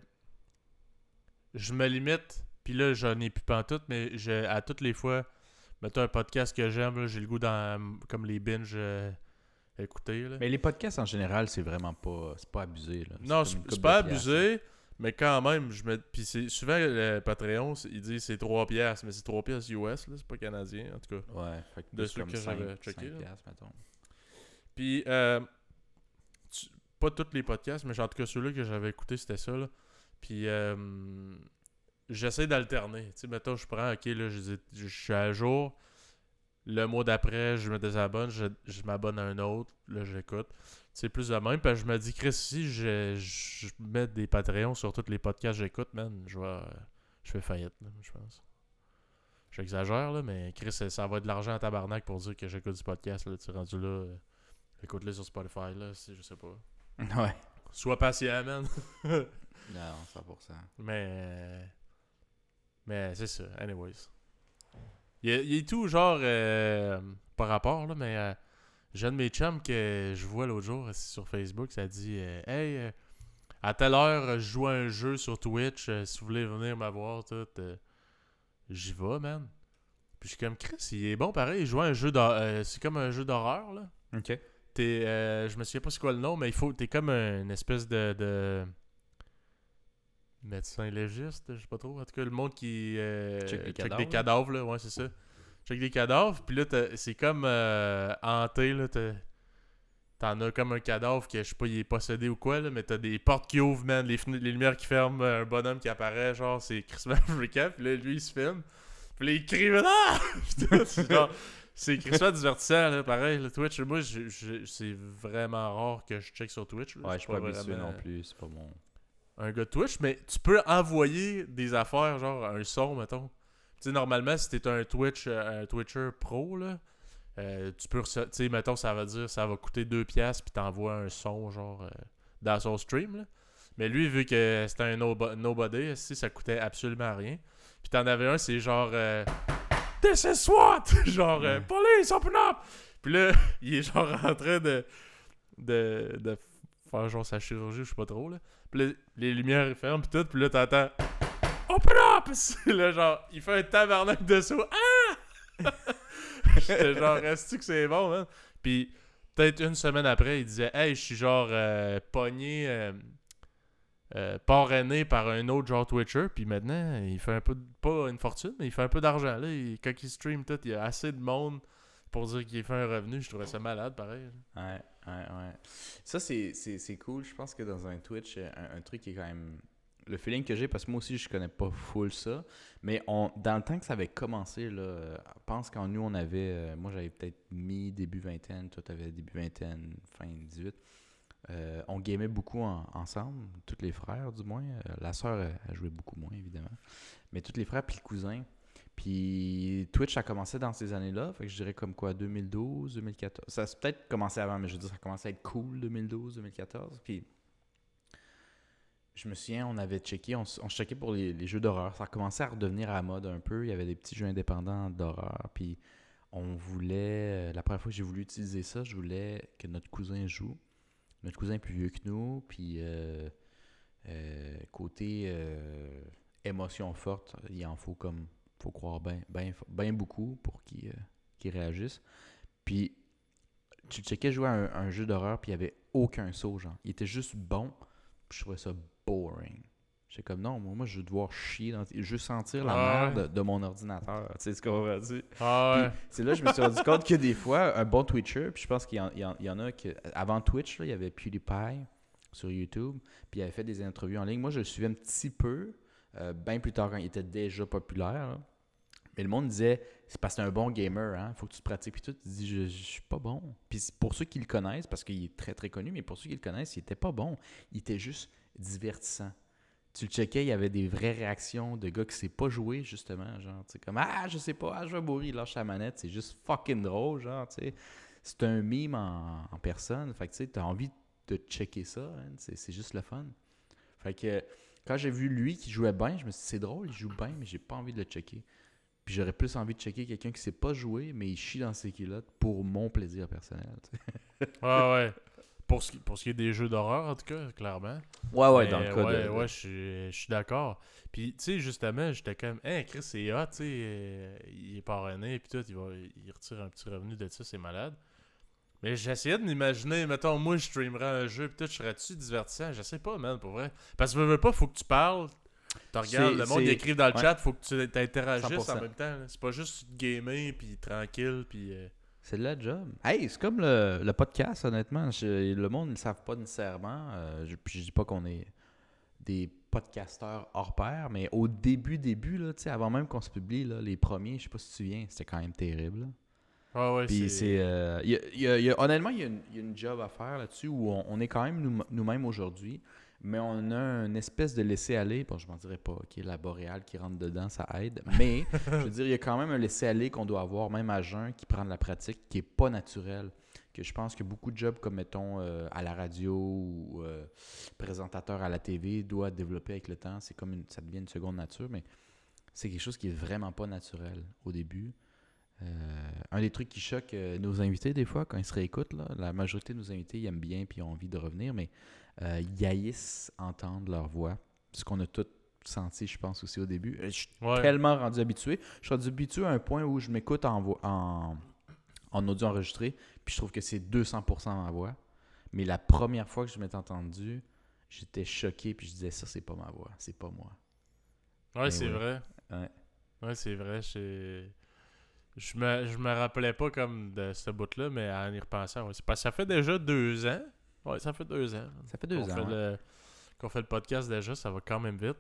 je me limite. Puis là, j'en ai plus pantoute, mais je, à toutes les fois, mettons un podcast que j'aime, là, j'ai le goût dans comme les binges euh, écouter. Là. Mais les podcasts en général, c'est vraiment pas. C'est pas abusé. Là. non, c'est pas abusé, mais quand même, je me. Puis c'est souvent le Patreon, il dit c'est 3 piastres, mais c'est 3 piastres US, là, c'est pas canadien, en tout cas. Ouais, fait que De ceux que j'avais checké, piastres, mettons. Puis, euh, tu- pas tous les podcasts, mais en tout cas ceux-là que j'avais écoutés, c'était ça. Là. Puis, euh, j'essaie d'alterner. Tu sais, mettons, je prends, ok, là, je suis à jour. Le mois d'après, je me désabonne, je, je m'abonne à un autre, là, j'écoute. C'est plus de même. Puis, je me dis, Chris, si je, je mets des Patreons sur tous les podcasts que j'écoute, man, je vais. Je fais faillite, là, je pense. J'exagère, là, mais Chris, ça va être de l'argent à tabarnak pour dire que j'écoute du podcast, là. Tu es rendu là. euh, Écoute-les sur Spotify, là, si je sais pas. Ouais. Sois patient, man. Non, 100%. mais. Mais c'est ça, anyways. Il a tout, genre, euh, par rapport, là, mais. euh, j'ai un de mes chums que je vois l'autre jour sur Facebook, ça dit euh, Hey, euh, à telle heure, je joue à un jeu sur Twitch, si vous voulez venir me voir, tout. J'y vais, man. Puis je suis comme Chris, il est bon pareil, il joue à un jeu d'hor- euh, c'est comme un jeu d'horreur, là. Ok. T'es, je me souviens pas c'est quoi le nom, mais il faut, t'es comme une espèce de, de médecin légiste, je sais pas trop. En tout cas, le monde qui euh, Check des cadavres, cadavres, là, ouais, c'est ça. Check des cadavres, puis là, c'est comme euh, hanté, là, T'en as comme un cadavre que je sais pas, il est possédé ou quoi, là, mais t'as des portes qui ouvrent, man, les, lumières qui ferment, un bonhomme qui apparaît, genre, c'est Christmas Freakup, puis là, lui, il se filme. Puis là, il crie, ah! C'est Christmas divertissant, là, pareil, le Twitch. Moi, c'est vraiment rare que je check sur Twitch. là. Ouais, je suis pas habitué vraiment non plus. C'est pas mon. Un gars de Twitch, mais tu peux envoyer des affaires, genre un son, mettons. Tu sais, normalement, si t'es un Twitch, euh, un Twitcher pro, là, euh, tu peux, tu sais, mettons, ça va dire, ça va coûter 2 piastres, puis t'envoies un son, genre, euh, dans son stream, là. Mais lui, vu que c'était un nobo- nobody, si ça coûtait absolument rien. Puis t'en avais un, c'est genre, euh, This is SWAT! genre. Police, open up! Puis là, il est genre en train de, de, de faire genre sa chirurgie, je sais pas trop, là. Puis les lumières ferment, puis tout, puis là, t'entends Open up! C'est là, genre, il fait un tabarnak de. Ah! J'étais genre, reste-tu que c'est bon, man? Puis peut-être une semaine après, il disait Hey, je suis genre euh, pogné, euh, euh, parrainé par un autre genre Twitcher. Puis maintenant, il fait un peu, de- pas une fortune, mais il fait un peu d'argent. Là, Il- quand il stream tout, il y a assez de monde pour dire qu'il fait un revenu. Je trouvais ça malade, pareil. Ouais, ouais. Ça, c'est- cool. Je pense que dans un Twitch, euh, un, truc qui est quand même. Le feeling que j'ai, parce que moi aussi, je connais pas full ça. Mais on, dans le temps que ça avait commencé, là, je pense qu'en nous, on avait. euh, moi, j'avais peut-être mis début vingtaine, toi, t'avais début vingtaine, fin 18. Euh, on gamait beaucoup en- ensemble, tous les frères du moins. Euh, la sœur, elle, elle jouait beaucoup moins, évidemment. Mais tous les frères, puis le cousin. Puis Twitch a commencé dans ces années-là, fait que je dirais comme quoi 2012, 2014. Ça a peut-être commencé avant, mais je veux dire ça a commencé à être cool 2012, 2014. Puis je me souviens, on avait checké, on, on checkait pour les, jeux d'horreur. Ça a commencé à redevenir à la mode un peu. Il y avait des petits jeux indépendants d'horreur. Puis on voulait, euh, la première fois que j'ai voulu utiliser ça, je voulais que notre cousin joue. Notre cousin est plus vieux que nous, puis euh, euh, côté émotion forte, il en faut comme, faut croire bien ben, ben beaucoup pour qu'il euh, qu'il réagisse. Puis tu checkais jouer à un, un jeu d'horreur, puis il n'y avait aucun saut, genre. Il était juste bon, puis je trouvais ça boring. J'étais comme, non, moi, moi, je veux devoir chier, dans, je veux sentir la Ah ouais. merde de mon ordinateur. Tu sais ce qu'on va dire? Ah c'est là que je me suis rendu compte que des fois, un bon Twitcher, puis je pense qu'il y en a que. Avant Twitch, là, il y avait PewDiePie sur YouTube, puis il avait fait des interviews en ligne. Moi, je le suivais un petit peu, euh, bien plus tard quand il était déjà populaire. Mais le monde disait, c'est parce que t'es un bon gamer, hein, faut que tu te pratiques. Puis tout, tu dis, je, je suis pas bon. Puis pour ceux qui le connaissent, parce qu'il est très très connu, mais pour ceux qui le connaissent, il était pas bon. Il était juste divertissant. Tu le checkais, il y avait des vraies réactions de gars qui sait pas jouer, justement. Genre, tu sais, comme Ah, je sais pas, ah, je vais mourir, il lâche la manette. C'est juste fucking drôle, genre, tu sais. C'est un mime en, personne. Fait que, tu sais, t'as envie de checker ça. hein, c'est c'est juste le fun. Fait que, quand j'ai vu lui qui jouait bien, je me suis dit, c'est drôle, il joue bien, mais j'ai pas envie de le checker. Puis j'aurais plus envie de checker quelqu'un qui sait pas jouer, mais il chie dans ses culottes pour mon plaisir personnel. Ouais, ouais. Pour ce, qui, pour ce qui est des jeux d'horreur, en tout cas, clairement. Ouais, ouais, Mais dans le cas ouais, de. ouais, je suis- d'accord. Puis, tu sais, justement, j'étais comme, hey, Chris, c'est hot, tu sais, euh, il est parrainé, puis tout, il, va, il retire un petit revenu de ça, c'est malade. Mais j'essayais de m'imaginer, mettons, moi, je streamerais un jeu, peut-être je serais-tu divertissant? Je sais pas, man, pour vrai. Parce que, veux, veux pas, faut que tu parles. Tu regardes, le monde écrive dans le ouais. chat, faut que tu t'interagisses 100%. en même temps. C'est pas juste gamer, puis tranquille, puis... euh, C'est de la job. Hey, c'est comme le, le podcast, honnêtement. Je- le monde ne le savent pas nécessairement. Euh, je, puis je dis pas qu'on est des podcasteurs hors pair, mais au début, début, là, avant même qu'on se publie, là, les premiers, je sais pas si tu te souviens, c'était quand même terrible. là. Ouais, ouais, Puis c'est... c'est. euh, il y a- il y a- il y a- honnêtement, il y, a une- job à faire là-dessus où on, on est quand même nous- nous-mêmes aujourd'hui, mais on a une espèce de laisser-aller. Bon, je m'en dirais pas, OK, la boréale qui rentre dedans, ça aide. Mais, je veux dire, il y a quand même un laisser-aller qu'on doit avoir, même à jeun, qui prend de la pratique, qui est pas naturel. Que je pense que beaucoup de jobs, comme mettons euh, à la radio ou euh, présentateur à la TV, doit développer avec le temps. C'est comme une, ça devient une seconde nature, mais c'est quelque chose qui est vraiment pas naturel au début. Euh, un des trucs qui choque euh, nos invités des fois quand ils se réécoutent, là, la majorité de nos invités ils aiment bien puis ont envie de revenir, mais euh, ils haïssent entendre leur voix. Ce qu'on a tous senti, je pense, aussi au début. Euh, Je suis Ouais. tellement rendu habitué. Je suis rendu habitué à un point où je m'écoute en, en, en audio enregistré, puis je trouve que c'est 200% ma voix. Mais la première fois que je m'étais entendu, j'étais choqué, puis je disais ça, c'est pas ma voix, c'est pas moi. Ouais, Mais c'est ouais. vrai. Ouais. Ouais, c'est vrai. Je me, je me rappelais pas comme de ce bout-là, mais en y repensant, ouais. c'est parce que ça fait déjà deux ans. Ouais, ça fait deux ans. Ça fait deux qu'on ans. Fait ouais. le, qu'on fait le podcast déjà, ça va quand même vite.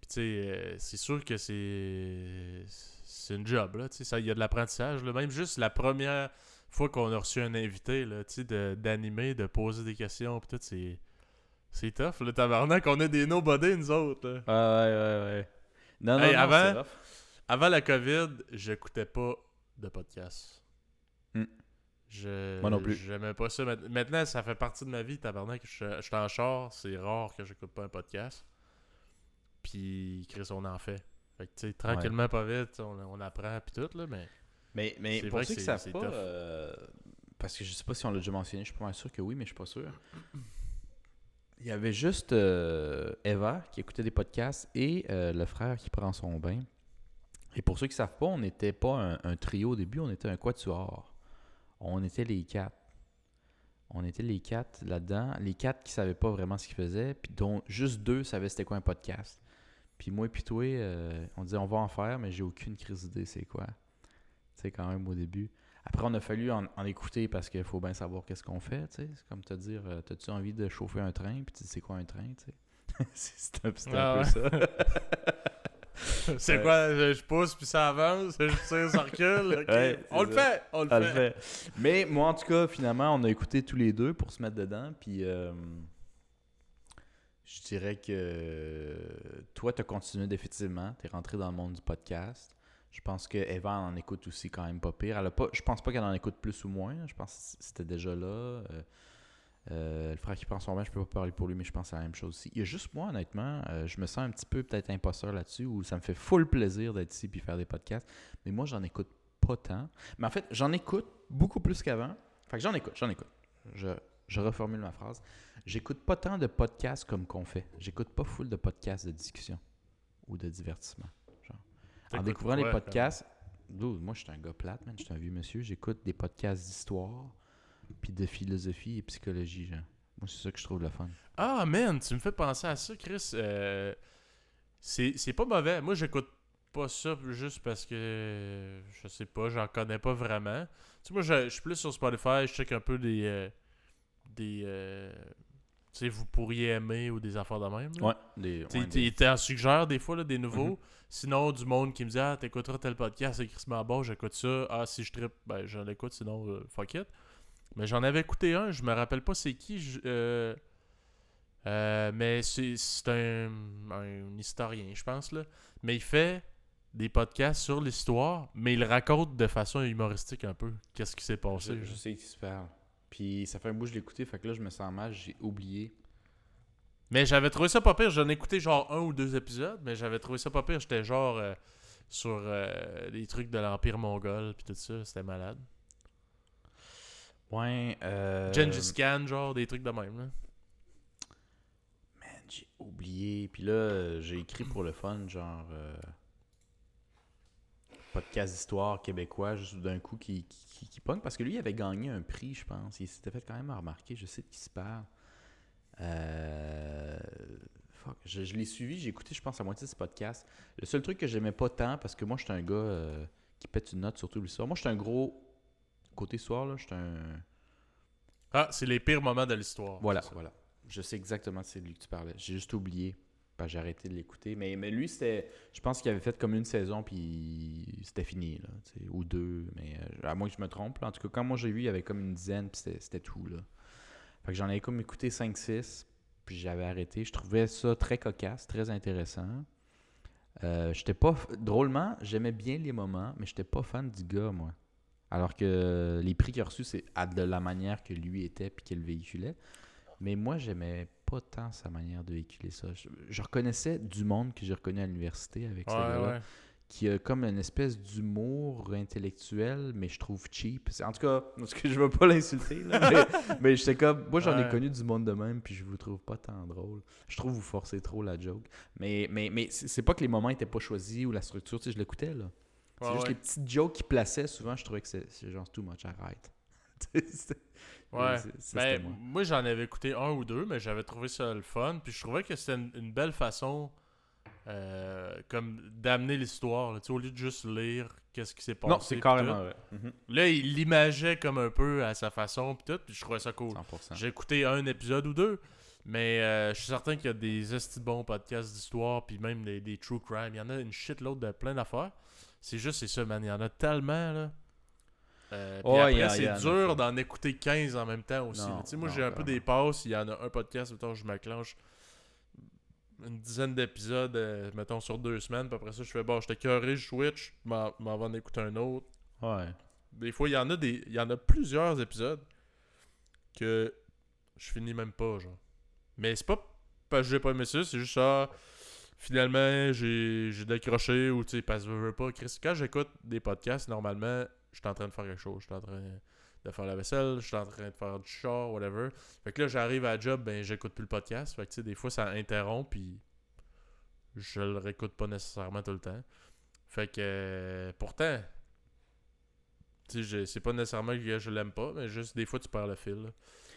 Puis tu sais, euh, c'est sûr que c'est c'est une job là, tu sais, il y a de l'apprentissage là. même juste la première fois qu'on a reçu un invité là, tu sais de- d'animer, de poser des questions, puis tout c'est c'est tough le tabarnak, on est des nobody nous autres. là. Ouais, ouais, ouais, ouais. Non, non, Hey, non, avant- c'est rough. Avant la Covid, j'écoutais pas de podcast. Hmm. Je, Moi non plus. J'aimais pas ça. Maint- Maintenant, ça fait partie de ma vie, tabarnak. Je je suis en char, c'est rare que j'écoute pas un podcast. Puis, Chris, on en fait. Fait que, tu sais, tranquillement, pas vite, on, on apprend, puis tout, là, mais... Mais, mais C'est pour vrai ceux que qui savent pas, euh, parce que je sais pas si on l'a déjà mentionné, je suis pas sûr que oui, mais je suis pas sûr. Il y avait juste euh, Eva qui écoutait des podcasts et euh, le frère qui prend son bain. Et pour ceux qui savent pas, on n'était pas un, un trio au début, on était un quatuor. On était les quatre. On était les quatre là-dedans. Les quatre qui savaient pas vraiment ce qu'ils faisaient, puis dont juste deux savaient c'était quoi un podcast. Puis moi et puis toi, euh, on disait on va en faire, mais j'ai aucune crise d'idée c'est quoi. Tu sais, quand même au début. Après, on a fallu en, en écouter parce qu'il faut bien savoir qu'est-ce qu'on fait, tu sais. C'est comme te dire, euh, t'as-tu envie de chauffer un train, puis tu dis c'est quoi un train, tu sais? c'est c'est un, c'est un Ah peu ça. c'est Ouais. quoi, je, pousse, puis ça avance, je tire, ça recule. Ouais, on le fait, on le Elle fait. le fait. Mais moi, en tout cas, finalement, on a écouté tous les deux pour se mettre dedans. Puis euh, je dirais que toi, tu as continué définitivement. Tu es rentré dans le monde du podcast. Je pense que Eva en écoute aussi quand même pas pire. Elle a pas, je pense pas qu'elle en écoute plus ou moins. Je pense que c'était déjà là. Euh, euh, le frère qui prend son bain, je peux pas parler pour lui, mais je pense c'est la même chose aussi. Il y a juste moi, honnêtement, euh, je me sens un petit peu peut-être imposteur là-dessus, où ça me fait full plaisir d'être ici puis faire des podcasts. Mais moi, j'en écoute pas tant. Mais en fait, j'en écoute beaucoup plus qu'avant. Fait que j'en écoute, j'en écoute. Je, je reformule ma phrase. J'écoute pas tant de podcasts comme qu'on fait. J'écoute pas full de podcasts de discussion ou de divertissement. Genre. En découvrant les podcasts, moi je suis un gars plate, man. Je suis un vieux monsieur. J'écoute des podcasts d'histoire, puis de philosophie et psychologie, genre. Moi, c'est ça que je trouve le fun. Ah, man, tu me fais penser à ça, Chris. Euh, c'est pas mauvais. Moi, j'écoute pas ça juste parce que je sais pas, j'en connais pas vraiment. Tu sais, moi, je, je suis plus sur Spotify, je check un peu des. euh, des. euh, tu sais, vous pourriez aimer ou des affaires de même. là. Ouais, des, Tu ouais, des- t'en suggère des fois là, des nouveaux. Mhm. Sinon, du monde qui me dit Ah, t'écouteras tel podcast, c'est Chris bon, j'écoute ça. Ah, si je trippe, ben j'en écoute, sinon, fuck it. Mais j'en avais écouté un, je me rappelle pas c'est qui. je- euh, euh, mais c'est un, un historien, je pense. là. Mais il fait des podcasts sur l'histoire, mais il raconte de façon humoristique un peu qu'est-ce qui s'est passé. Je, je sais qui se parle. Puis ça fait un bout que je écouté, fait que là, je me sens mal, j'ai oublié. Mais j'avais trouvé ça pas pire. J'en ai écouté genre un ou deux épisodes, mais j'avais trouvé ça pas pire. J'étais genre euh, sur euh, des trucs de l'Empire mongol puis tout ça. C'était malade. Ouais, euh... Gengis Khan, genre des trucs de même. Là. Man, j'ai oublié. Puis là, j'ai écrit pour le fun, genre. euh, podcast d'histoire québécois, juste d'un coup, qui, qui, qui pogne. Parce que lui, il avait gagné un prix, je pense. Il s'était fait quand même remarquer. Je sais de qui se parle. Euh, fuck, je, je l'ai suivi, j'ai écouté, je pense, la moitié de ce podcast. Le seul truc que j'aimais pas tant, parce que moi, j'étais un gars euh, qui pète une note sur tout l'histoire. Moi, j'étais un gros. Côté soir, là, j'étais un. Ah, c'est les pires moments de l'histoire. Voilà, voilà. Je sais exactement c'est de lui que tu parlais. J'ai juste oublié. J'ai arrêté de l'écouter. Mais, mais lui, c'était. Je pense qu'il avait fait comme une saison, puis c'était fini, là. Ou deux. Mais euh, à moins que je me trompe. là. En tout cas, quand moi j'ai vu, il y avait comme une dizaine, puis c'était- c'était tout, là. Fait que j'en avais comme écouté 5-6, puis j'avais arrêté. Je trouvais ça très cocasse, très intéressant. Euh, j'étais pas. f- Drôlement, j'aimais bien les moments, mais j'étais pas fan du gars, moi. Alors que les prix qu'il a reçus, c'est à de la manière que lui était puis qu'il véhiculait. Mais moi, j'aimais pas tant sa manière de véhiculer ça. Je, je reconnaissais du monde que j'ai reconnu à l'université avec ce Ouais, gars-là, ouais. qui a comme une espèce d'humour intellectuel, mais je trouve cheap. C'est- En tout cas, parce que je veux pas l'insulter, mais, mais j'étais comme, moi j'en ai connu du monde de même, puis je vous trouve pas tant drôle. Je trouve que vous forcez trop la joke. Mais, mais, mais c'est c'est pas que les moments étaient pas choisis ou la structure, tu sais, je l'écoutais là. C'est Ouais, juste ouais. les petites jokes qu'il plaçait, souvent je trouvais que c'est genre too much, arrête. Ouais. ça, Ben, moi. moi, j'en avais écouté un ou deux, mais j'avais trouvé ça le fun. Puis je trouvais que c'était une, une belle façon euh, comme d'amener l'histoire. Au lieu de juste lire qu'est-ce qui s'est passé. Non, c'est carrément vrai. Mhm. Là, il l'imageait comme un peu à sa façon. Puis tout. Puis je trouvais ça cool. 100%. J'ai écouté un épisode ou deux. Mais euh, je suis certain qu'il y a des esti bons podcasts d'histoire, puis même des, des true crime. Il y en a une shitload de plein d'affaires. C'est juste, c'est ça, man. Il y en a tellement, là. Euh, puis après, c'est dur d'en écouter 15 en même temps aussi. Non. Tu sais, moi, j'ai un peu des passes. Il y en a un podcast, mettons, je m'acclenche une dizaine d'épisodes, euh, mettons, sur deux semaines. Puis après ça, je fais, bon, j'étais curé, je switch, m'en vais en écouter un autre. Ouais. Des fois, il y en a des. Il y en a plusieurs épisodes que je finis même pas, genre. Mais c'est pas parce que j'ai pas aimé ça, c'est juste ça. Finalement, j'ai décroché ou tu sais, parce que je veux pas. Chris, quand j'écoute des podcasts, normalement, je suis en train de faire quelque chose. Je suis en train de faire la vaisselle, je suis en train de faire du char, whatever. Fait que là, j'arrive à la job, ben j'écoute plus le podcast. Fait que tu sais, des fois, ça interrompt, puis je le réécoute pas nécessairement tout le temps. Fait que euh, pourtant, c'est pas nécessairement que je l'aime pas, mais juste des fois, tu perds le fil.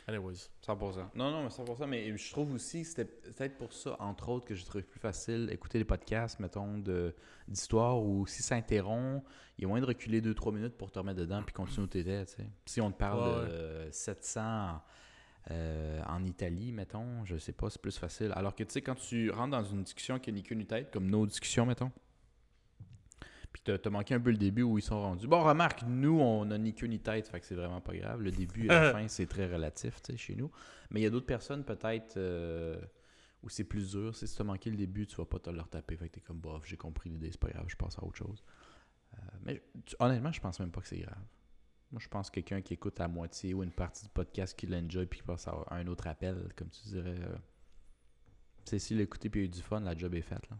Anyways. 100%. Non, non, mais 100%. Mais je trouve aussi que c'était peut-être pour ça, entre autres, que j'ai trouvé plus facile écouter les podcasts, mettons, d'histoire, où si ça interrompt, il y a moyen de reculer 2-3 minutes pour te remettre dedans puis continuer où t'étais, tu sais. Si on te parle Ouais, de euh, 700 euh, en Italie, mettons, je sais pas, c'est plus facile. Alors que, tu sais, quand tu rentres dans une discussion qui n'a ni queue ni tête, comme nos discussions, mettons, puis t'as manqué un peu le début où ils sont rendus. Bon, remarque, nous, on a ni queue ni tête, fait que c'est vraiment pas grave. Le début et la fin, c'est très relatif, tu sais, chez nous. Mais il y a d'autres personnes, peut-être, euh, où c'est plus dur. Si tu as manqué le début, tu vas pas te le retaper. Fait que t'es comme, bof, j'ai compris l'idée, c'est pas grave, je passe à autre chose. Euh, mais tu- honnêtement, je pense même pas que c'est grave. Moi, je pense que quelqu'un qui écoute à moitié ou une partie du podcast qui l'enjoy puis qui passe à un autre appel, comme tu dirais, euh, c'est s'il a écouté puis il a eu du fun, la job est faite. Là.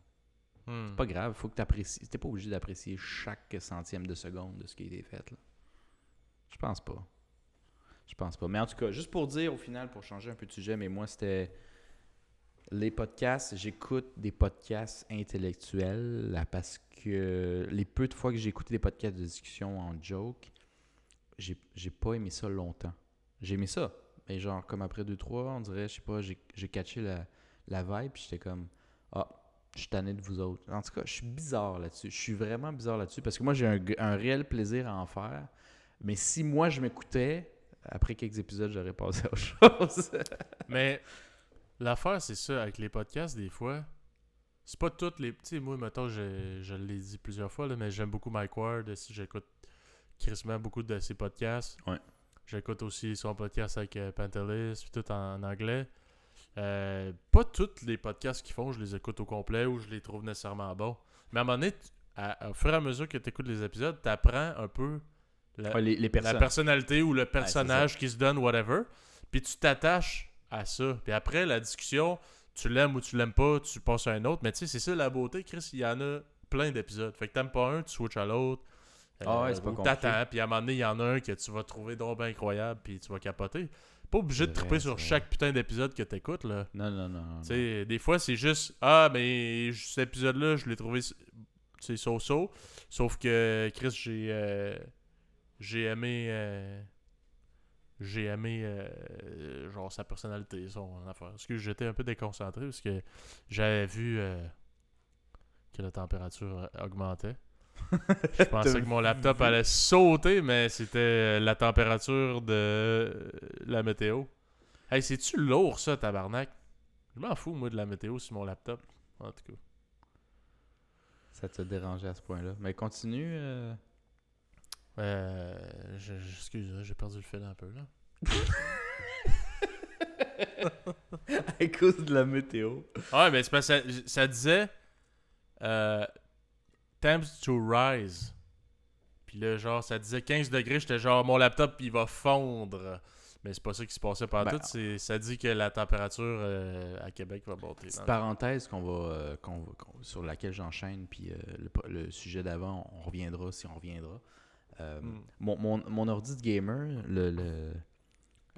Hmm. C'est pas grave, faut que tu apprécies. T'es pas obligé d'apprécier chaque centième de seconde de ce qui a été fait. Là. Je pense pas. Je pense pas. Mais en tout cas, juste pour dire au final, pour changer un peu de sujet, mais moi c'était les podcasts, j'écoute des podcasts intellectuels parce que les peu de fois que j'ai écouté des podcasts de discussion en joke, j'ai j'ai pas aimé ça longtemps. J'ai aimé ça, mais genre comme après 2-3, on dirait, je sais pas, j'ai j'ai catché la, la vibe, puis j'étais comme, ah, je suis tanné de vous autres. En tout cas, je suis bizarre là-dessus. Je suis vraiment bizarre là-dessus parce que moi, j'ai un, réel plaisir à en faire. Mais si moi, je m'écoutais, après quelques épisodes, j'aurais passé à autre chose. Mais l'affaire, c'est ça, avec les podcasts, des fois, c'est pas toutes les. Tu sais, moi, mettons, je, je l'ai dit plusieurs fois, là, mais j'aime beaucoup Mike Ward. Si j'écoute crissement beaucoup de ses podcasts. Ouais. J'écoute aussi son podcast avec euh, Pantelis, tout en, en anglais. Euh, pas tous les podcasts qu'ils font, je les écoute au complet ou je les trouve nécessairement bons. Mais à un moment donné, à- au fur et à mesure que tu écoutes les épisodes, tu apprends un peu la, Ouais, les, les la personnes. personnalité ou le personnage qui se donne, whatever. Puis tu t'attaches à ça. Puis après, la discussion, tu l'aimes ou tu l'aimes pas, tu passes à un autre. Mais tu sais, c'est ça la beauté, Chris. Il y en a plein d'épisodes. Fait que t'aimes pas un, tu switches à l'autre. Euh, Ah ouais, c'est pas t'attends, puis à un moment donné, il y en a un que tu vas trouver donc bien incroyable, puis tu vas capoter. Pas obligé de triper sur chaque putain d'épisode que t'écoutes, là. Non, non, non. Tu sais, des fois, c'est juste Ah, mais cet épisode-là, je l'ai trouvé. C'est so-so. Sauf que, Chris, j'ai. euh, j'ai aimé. euh, j'ai aimé. euh, genre sa personnalité, son affaire. Parce que j'étais un peu déconcentré parce que j'avais vu que la température augmentait. Je pensais que mon laptop allait sauter, mais c'était euh, la température de la météo. Hey, c'est-tu lourd ça, tabarnak? Je m'en fous, moi, de la météo sur mon laptop. En tout cas. Ça t'a dérangé à ce point-là. Mais continue. euh, Euh, je, je- excuse, là, j'ai perdu le fil un peu, là. à cause de la météo. Ouais, mais c'est parce que ça, ça disait euh, Temps to rise. Puis là, genre, ça disait 15 degrés. J'étais genre, mon laptop, il va fondre. Mais c'est pas ça qui se passait par Ben, tout. c'est- Ça dit que la température euh, à Québec va monter. Petite parenthèse qu'on va, euh, qu'on va- sur laquelle j'enchaîne, puis euh, le, sujet d'avant, on reviendra si on reviendra. Euh, Mm. mon, mon, mon ordi de gamer, le, le,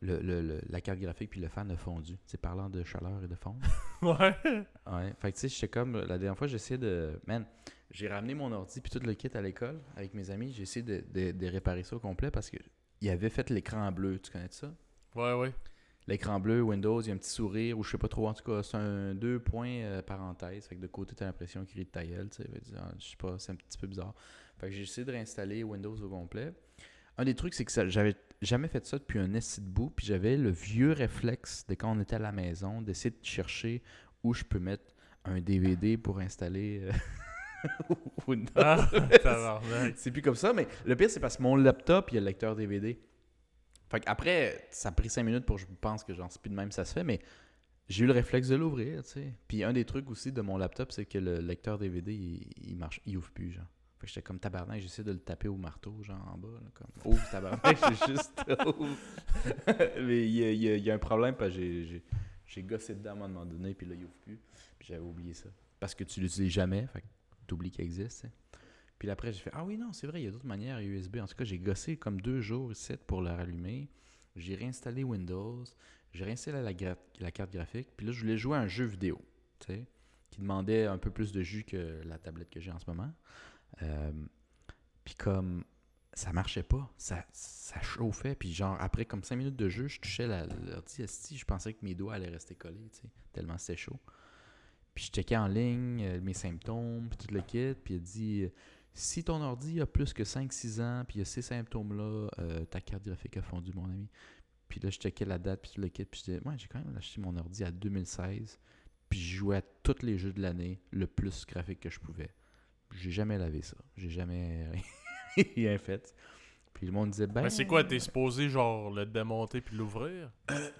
le- le- le- la carte graphique puis le fan a fondu. C'est parlant de chaleur et de fond. Ouais. Ouais. Fait que tu sais, j'étais comme. La dernière fois, j'essayais de. Man, j'ai ramené mon ordi puis tout le kit à l'école avec mes amis. J'ai essayé de, de- de réparer ça au complet parce que il avait fait l'écran bleu. Tu connais ça? Ouais, ouais. L'écran bleu, Windows, il y a un petit sourire ou je sais pas trop. En tout cas, c'est un deux points euh, parenthèse. Fait que de côté, t'as l'impression qu'il rit de ta gueule. Tu sais, je sais pas, c'est un petit peu bizarre. Fait que j'ai essayé de réinstaller Windows au complet. Un des trucs, c'est que j'avais jamais fait ça depuis un esti de bout. Puis j'avais le vieux réflexe de quand on était à la maison d'essayer de chercher où je peux mettre un DVD pour installer euh, Windows. Ah. C'est plus comme ça, mais le pire, c'est parce que mon laptop, il y a le lecteur DVD. Fait après, ça a pris 5 minutes pour que je pense que j'en sais plus de même ça se fait, mais j'ai eu le réflexe de l'ouvrir, tu sais. Puis un des trucs aussi de mon laptop, c'est que le lecteur DVD, il, il marche, il ouvre plus, genre. Fait que j'étais comme tabarnak, j'essaie de le taper au marteau, genre en bas, là, comme ouvre tabarnak, j'ai juste ouvre. mais il y, a, y y un problème parce que j'ai- gossé dedans à un moment donné, puis là, il ouvre plus. Puis j'avais oublié ça. Parce que tu l'utilises jamais, fait que t'oublies qu'il existe. Puis après, j'ai fait Ah oui, non, c'est vrai, il y a d'autres manières USB. En tout cas, j'ai gossé comme deux jours ici pour le rallumer. J'ai réinstallé Windows. J'ai réinstallé la, la carte graphique. Puis là, je voulais jouer à un jeu vidéo, qui demandait un peu plus de jus que la tablette que j'ai en ce moment. Euh, puis comme ça marchait pas, ça, ça chauffait. Puis genre, après comme 5 minutes de jeu, je touchais la- l'ordi esti, je pensais que mes doigts allaient rester collés, tellement c'était chaud. Puis je checkais en ligne euh, mes symptômes, puis tout le kit, puis il dit euh, si ton ordi a plus que 5-6 ans, puis il y a ces symptômes-là, euh, ta carte graphique a fondu, mon ami. Puis là, je checkais la date, puis tout le kit, puis je disais, ouais, j'ai quand même acheté mon ordi à 2016, puis je jouais à tous les jeux de l'année, le plus graphique que je pouvais. J'ai jamais lavé ça. J'ai jamais rien fait. Puis le monde disait, ben. Mais c'est quoi, t'es supposé genre le démonter puis l'ouvrir?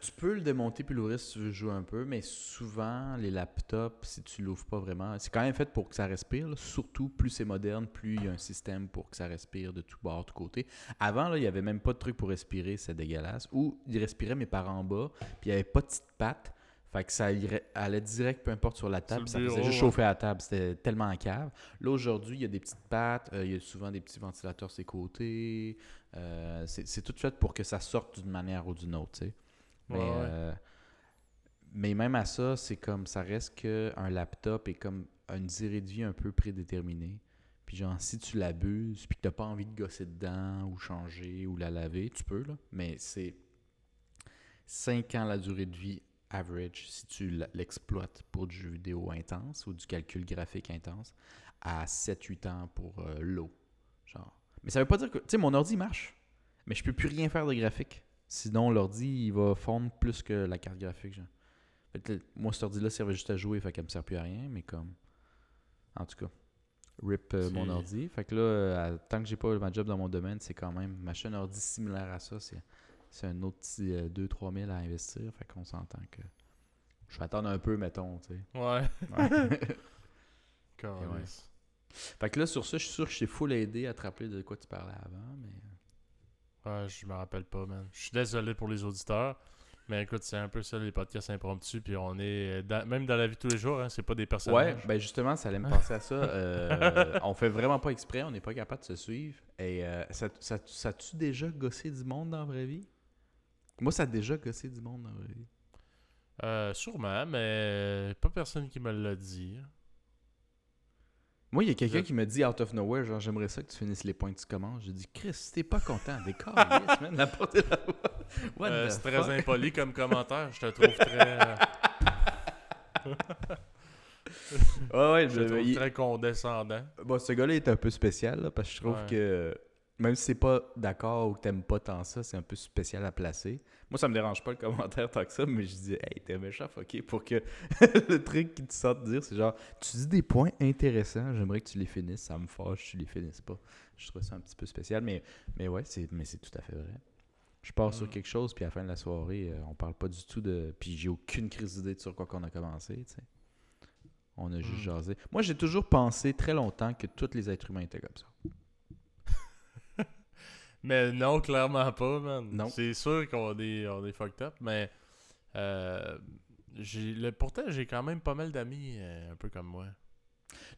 Tu peux le démonter puis l'ouvrir si tu veux jouer un peu, mais souvent, les laptops, si tu l'ouvres pas vraiment, c'est quand même fait pour que ça respire. là. Surtout, plus c'est moderne, plus il y a un système pour que ça respire de tout bord, de tout côté. Avant, là, il y avait même pas de truc pour respirer, c'est dégueulasse. Ou il respirait, mais par en bas, puis il y avait pas de petite patte. Fait que ça irait- allait direct, peu importe sur la table, le ça faisait juste ouais. chauffer à la table. C'était tellement en cave. Là, aujourd'hui, il y a des petites pattes, euh, il y a souvent des petits ventilateurs sur les côtés. Euh, c'est c'est tout fait pour que ça sorte d'une manière ou d'une autre, tu sais. Mais, Ouais, ouais. euh, mais même à ça, c'est comme ça reste qu'un laptop est comme une durée de vie un peu prédéterminée. Puis genre, si tu l'abuses, puis que t'as pas envie de gosser dedans, ou changer, ou la laver, tu peux, là. Mais c'est 5 ans la durée de vie average si tu l'exploites pour du jeu vidéo intense ou du calcul graphique intense, à 7-8 ans pour euh, l'eau. Genre. Mais ça veut pas dire que. Tu sais, mon ordi marche, mais je peux plus rien faire de graphique. Sinon, l'ordi, il va fondre plus que la carte graphique. Genre. Fait que là, moi, cet ordi-là servait juste à jouer, fait qu'elle me sert plus à rien, mais comme. En tout cas. Rip euh, mon ordi. Fait que là, euh, tant que j'ai pas ma job dans mon domaine, c'est quand même. M'acheter un ordi similaire à ça, c'est, c'est un autre petit 2-3 000 à investir. Fait qu'on s'entend que. Je vais attendre un peu, mettons, tu sais. Ouais. Ouais. Câlisse. fait que là, sur ça, je suis sûr que je t'ai full aidé à te rappeler de quoi tu parlais avant, mais. Ouais, je me rappelle pas, man. Je suis désolé pour les auditeurs. Mais écoute, c'est un peu ça les podcasts impromptus. Puis on est. dans- même dans la vie de tous les jours, hein, c'est pas des Ouais, personnages. ben justement, ça allait me passer à ça. Euh, on fait vraiment pas exprès, on n'est pas capable de se suivre. Et euh, ça, ça, déjà gossé du monde dans la vraie vie? Moi, ça a déjà gossé du monde vraie vie. Euh, sûrement, mais pas personne qui me l'a dit. Moi, il y a quelqu'un qui me dit out of nowhere, genre, j'aimerais ça que tu finisses les points que tu commences. J'ai dit, Chris, t'es pas content, décor, yes, man, la porte est là-bas. What Euh, c'est très impoli comme commentaire. Je te trouve très, euh, Ouais, ouais, je te je- trouve il- très condescendant. Bon, ce gars-là est un peu spécial, là, parce que je trouve Ouais. que même si c'est pas d'accord ou que t'aimes pas tant ça, c'est un peu spécial à placer. Moi, ça me dérange pas le commentaire tant que ça, mais je dis, hey, t'es méchant, ok, pour que le truc qui te sort de dire, c'est genre, tu dis des points intéressants, j'aimerais que tu les finisses, ça me fâche, tu les finisses pas. Je trouve ça un petit peu spécial, mais, mais ouais, c'est, mais c'est tout à fait vrai. Je pars sur Mm. quelque chose, puis à la fin de la soirée, euh, on parle pas du tout de. Puis j'ai aucune crise d'idée de sur quoi qu'on a commencé, tu sais. On a juste Mm. jasé. Moi, j'ai toujours pensé très longtemps que tous les êtres humains étaient comme ça. Mais non, clairement pas, man. Non. C'est sûr qu'on est, on est fucked up, mais euh, j'ai, le, pourtant, j'ai quand même pas mal d'amis euh, un peu comme moi.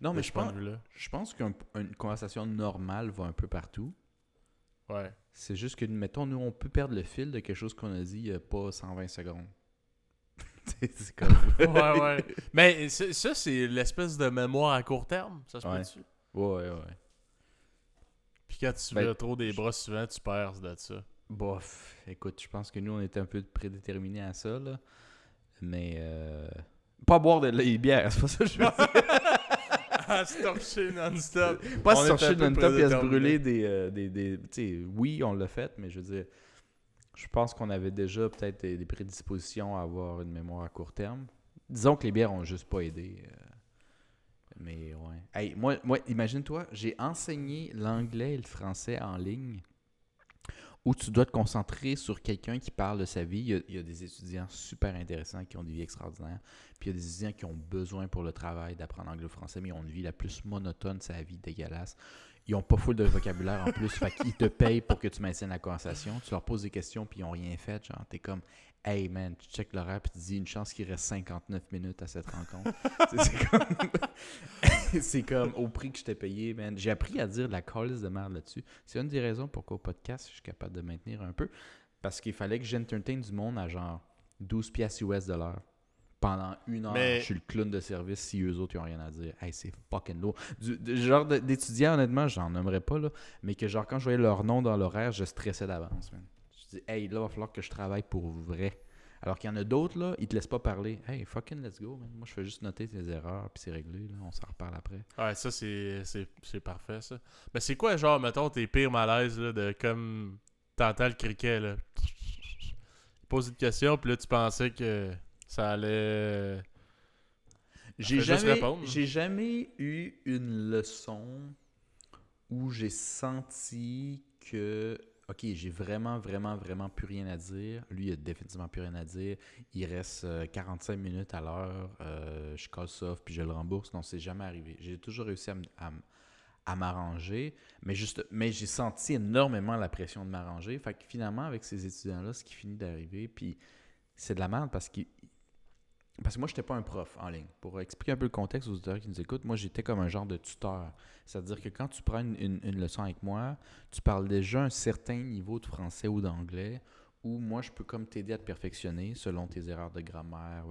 Non, mais je pense, je pense qu'une conversation normale va un peu partout. Ouais. C'est juste que, mettons, nous, on peut perdre le fil de quelque chose qu'on a dit il n'y a pas 120 secondes. C'est- comme. ouais, ouais. Mais ça, c'est l'espèce de mémoire à court terme, ça se Ouais. peut-tu? Ouais, ouais. Puis quand tu Ben, trop des bras souvent, tu perds de ça. Bof, écoute, je pense que nous, on était un peu prédéterminés à ça, là. Mais. euh, Pas boire de la bière, c'est pas ça que je veux dire. à se torcher non-stop. Pas On se peu non-top et à se brûler des. euh, des, des- tu sais, oui, on l'a fait, mais je veux dire, je pense qu'on avait déjà peut-être des, des prédispositions à avoir une mémoire à court terme. Disons que les bières ont juste pas aidé. euh, mais ouais. Hey, moi, moi imagine-toi, j'ai enseigné l'anglais et le français en ligne où tu dois te concentrer sur quelqu'un qui parle de sa vie. Il y, a, des étudiants super intéressants qui ont des vies extraordinaires. Puis il y a des étudiants qui ont besoin pour le travail d'apprendre anglais-français, mais ils ont une vie la plus monotone, la vie dégueulasse. Ils ont pas full de vocabulaire en plus, fait qu'ils te payent pour que tu maintiennes la conversation. Tu leur poses des questions, puis ils ont rien fait. Genre, t'es comme, hey man, tu check l'horaire, puis tu dis une chance qu'il reste 59 minutes à cette rencontre. c'est comme, c'est comme au prix que je t'ai payé, man. J'ai appris à dire de la calice de merde là-dessus. C'est une des raisons pourquoi au podcast, je suis capable de maintenir un peu. Parce qu'il fallait que j'entertain du monde à genre 12 piastres US de l'heure. Pendant une heure, Mais- je suis le clown de service si eux autres ils ont rien à dire. Hey, c'est fucking lourd. Du, du genre d'étudiants, honnêtement, j'en nommerais pas, là. Mais que genre, quand je voyais leur nom dans l'horaire, je stressais d'avance, man. Je dis, hey, là, il va falloir que je travaille pour vrai. Alors qu'il y en a d'autres, là, ils te laissent pas parler. Hey, fucking let's go, man. Moi, je fais juste noter tes erreurs, puis c'est réglé, là. On s'en reparle après. Ouais, ça, c'est, parfait, ça. Mais c'est quoi, genre, mettons, tes pires malaises, là, de comme. T'entends le criquet, là? Il pose une question, puis là, tu pensais que ça allait. J'ai jamais, j'ai jamais eu une leçon où j'ai senti que, ok, j'ai vraiment, vraiment, vraiment plus rien à dire. Lui, il a définitivement plus rien à dire. Il reste euh, 45 minutes à l'heure. euh, je casse ça, puis je le rembourse. Non, c'est jamais arrivé. J'ai toujours réussi à, à m'arranger, mais juste, mais j'ai senti énormément la pression de m'arranger. Fait que finalement, avec ces étudiants-là, ce qui finit d'arriver, puis c'est de la merde parce qu'ils parce que moi, je n'étais pas un prof en ligne. Pour expliquer un peu le contexte aux auditeurs qui nous écoutent, moi, j'étais comme un genre de tuteur. C'est-à-dire que quand tu prends une, une- une leçon avec moi, tu parles déjà un certain niveau de français ou d'anglais, où moi, je peux comme t'aider à te perfectionner selon tes erreurs de grammaire,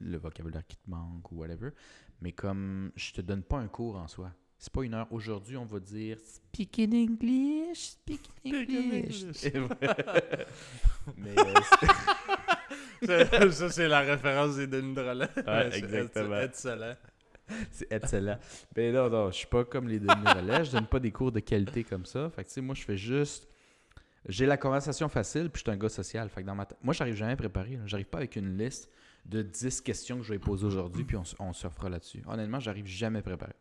le vocabulaire qui te manque ou whatever. Mais comme je te donne pas un cours en soi. C'est pas une heure. Aujourd'hui, on va dire Speak in English, speak in. English. Mais euh, Ça, ça, c'est la référence des Denis Drolet. Ouais, C'est exactement. Excellent. C'est excellent. Mais non, non, je suis pas comme les demi-relais. je donne pas des cours de qualité comme ça. Fait que, tu sais, moi, je fais juste. J'ai la conversation facile, puis je suis un gars social. Fait que dans ma Moi, j'arrive jamais préparé. J'arrive pas avec une liste de 10 questions que je vais poser aujourd'hui, puis on, on se là-dessus. Honnêtement, j'arrive jamais préparé.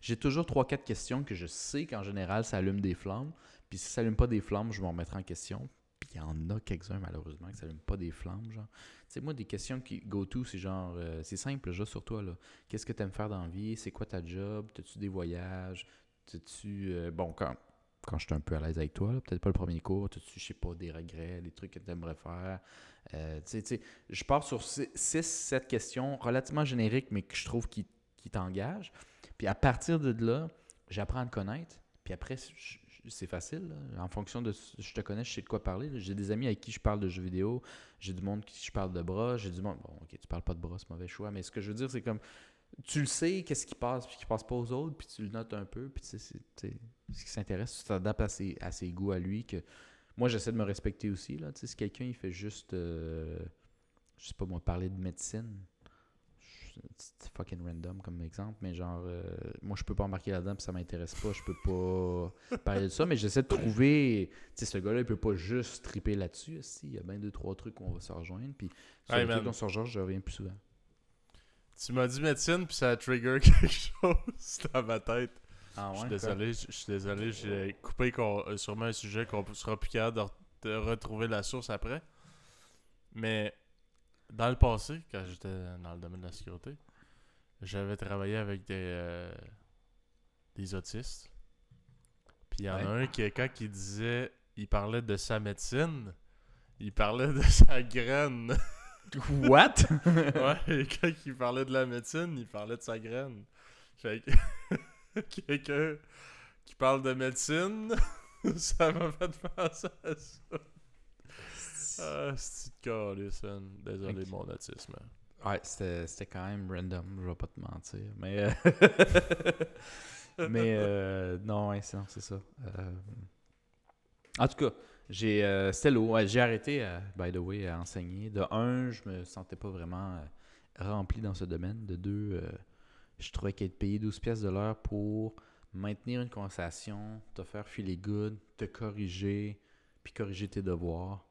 J'ai toujours 3-4 questions que je sais qu'en général, ça allume des flammes. Puis si ça allume pas des flammes, je vais en remettre en question. Il y en a quelques-uns, malheureusement, que ça allume pas des flammes, genre. Tu moi, des questions qui go-to, c'est genre, euh, c'est simple, juste sur toi, là. Qu'est-ce que tu aimes faire dans la vie? C'est quoi ta job? T'as-tu des voyages? T'as-tu. euh, bon, quand, quand je suis un peu à l'aise avec toi, peut-être pas le premier cours, t'as-tu, je sais pas, des regrets, des trucs que tu aimerais faire? Euh, tu tu sais, je pars sur 6, 7 questions relativement génériques, mais que je trouve qui, qui t'engagent. Puis à partir de là, j'apprends à te connaître. Puis après, je- c'est facile. là. En fonction de je te connais, je sais de quoi parler. J'ai des amis avec qui je parle de jeux vidéo. J'ai du monde qui je parle de bras. J'ai du monde. Bon, ok, tu parles pas de bras, c'est mauvais choix. Mais ce que je veux dire, c'est comme. tu le sais, qu'est-ce qui passe, puis qui passe pas aux autres, puis tu le notes un peu, puis tu sais, ce qui s'intéresse, tu t'adaptes à ses, à ses goûts à lui. que Moi, j'essaie de me respecter aussi. Là. Tu sais, si quelqu'un il fait juste, euh, je sais pas moi, parler de médecine, c'est fucking random comme exemple, mais genre, euh, moi, je peux pas embarquer là-dedans, puis ça m'intéresse pas, je peux pas parler de ça, mais j'essaie de trouver, tu sais, ce gars-là, il peut pas juste triper là-dessus. aussi. Il y a bien deux, trois trucs qu'on va se rejoindre, puis sur Hey, les man. trucs qu'on se rejoint, je reviens plus souvent. Tu m'as dit médecine, puis ça a trigger quelque chose dans ma tête. Ah Je suis désolé, je suis désolé, j'ai coupé euh, sûrement un sujet qu'on sera plus capable de, re- de retrouver la source après. Mais dans le passé, quand j'étais dans le domaine de la sécurité, j'avais travaillé avec des, euh, des autistes. Puis il y en a un qui, quand il disait, il parlait de sa médecine, il parlait de sa graine. What? ouais, et quand il parlait de la médecine, il parlait de sa graine. Fait que quelqu'un qui parle de médecine, ça m'a fait penser à ça. Ah, c'est de. Désolé mon autisme. Ouais, c'était quand même random, je vais pas te mentir. Mais, euh, mais euh, non, ouais, c'est ça. Euh, En tout cas, j'ai c'était lourd. Ouais, j'ai arrêté, by the way, à enseigner. De un, je me sentais pas vraiment rempli dans ce domaine. De deux, je trouvais qu'être payé 12 pièces de l'heure pour maintenir une conversation, te faire filer good, te corriger, puis corriger tes devoirs,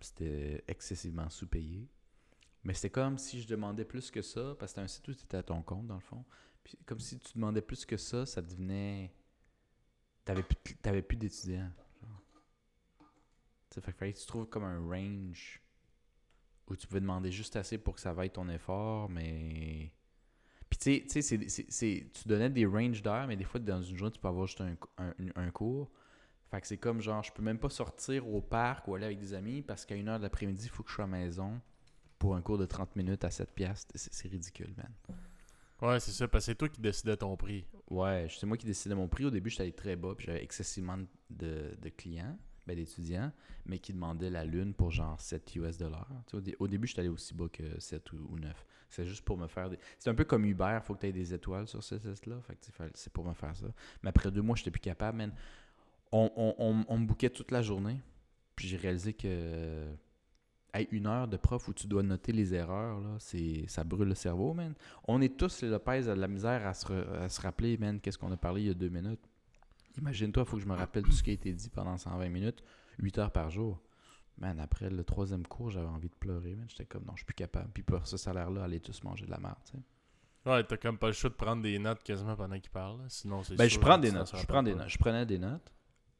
c'était excessivement sous-payé. Mais c'était comme si je demandais plus que ça, parce que c'était un site où tu étais à ton compte, dans le fond. Comme si tu demandais plus que ça, ça devenait. T'avais plus, t'avais plus d'étudiants. fait que que tu trouves comme un range où tu pouvais demander juste assez pour que ça vaille ton effort, mais. Puis tu sais- tu donnais des ranges d'heures, mais des fois, dans une journée, tu peux avoir juste un, un cours. Fait que c'est comme genre, je peux même pas sortir au parc ou aller avec des amis parce qu'à une heure de l'après-midi, il faut que je sois à la maison pour un cours de 30 minutes à 7 piastres. C'est ridicule, man. Ouais, c'est ça, parce que c'est toi qui décidais ton prix. Ouais, c'est moi qui décidais mon prix. Au début, j'étais allé très bas, puis j'avais excessivement de, de clients, ben, d'étudiants, mais qui demandaient la lune pour genre 7 US dollars. Tu sais, Au, dé- au début, j'étais allé aussi bas que 7 ou, ou 9. C'est juste pour me faire des. C'est un peu comme Uber, faut que tu aies des étoiles sur ce test-là. Fait que c'est pour me faire ça. Mais après deux mois, j'étais plus capable, man. On, on, on, on me bouquait toute la journée, puis j'ai réalisé que. Hey, une heure de prof où tu dois noter les erreurs, là, c'est, ça brûle le cerveau, man. On est tous, les Lopez, à la misère à se, re- à se rappeler, man, qu'est-ce qu'on a parlé il y a deux minutes. Imagine-toi, il faut que je me rappelle tout ce qui a été dit pendant 120 minutes, 8 heures par jour. Man, après le troisième cours, j'avais envie de pleurer, man. J'étais comme, non, je suis plus capable. Puis pour ce salaire-là, aller tous manger de la merde, tu sais. Ouais, t'as comme pas le choix de prendre des notes quasiment pendant qu'il parle. Sinon, c'est Ben, je prends des notes. Je prends des notes. Je prenais des notes,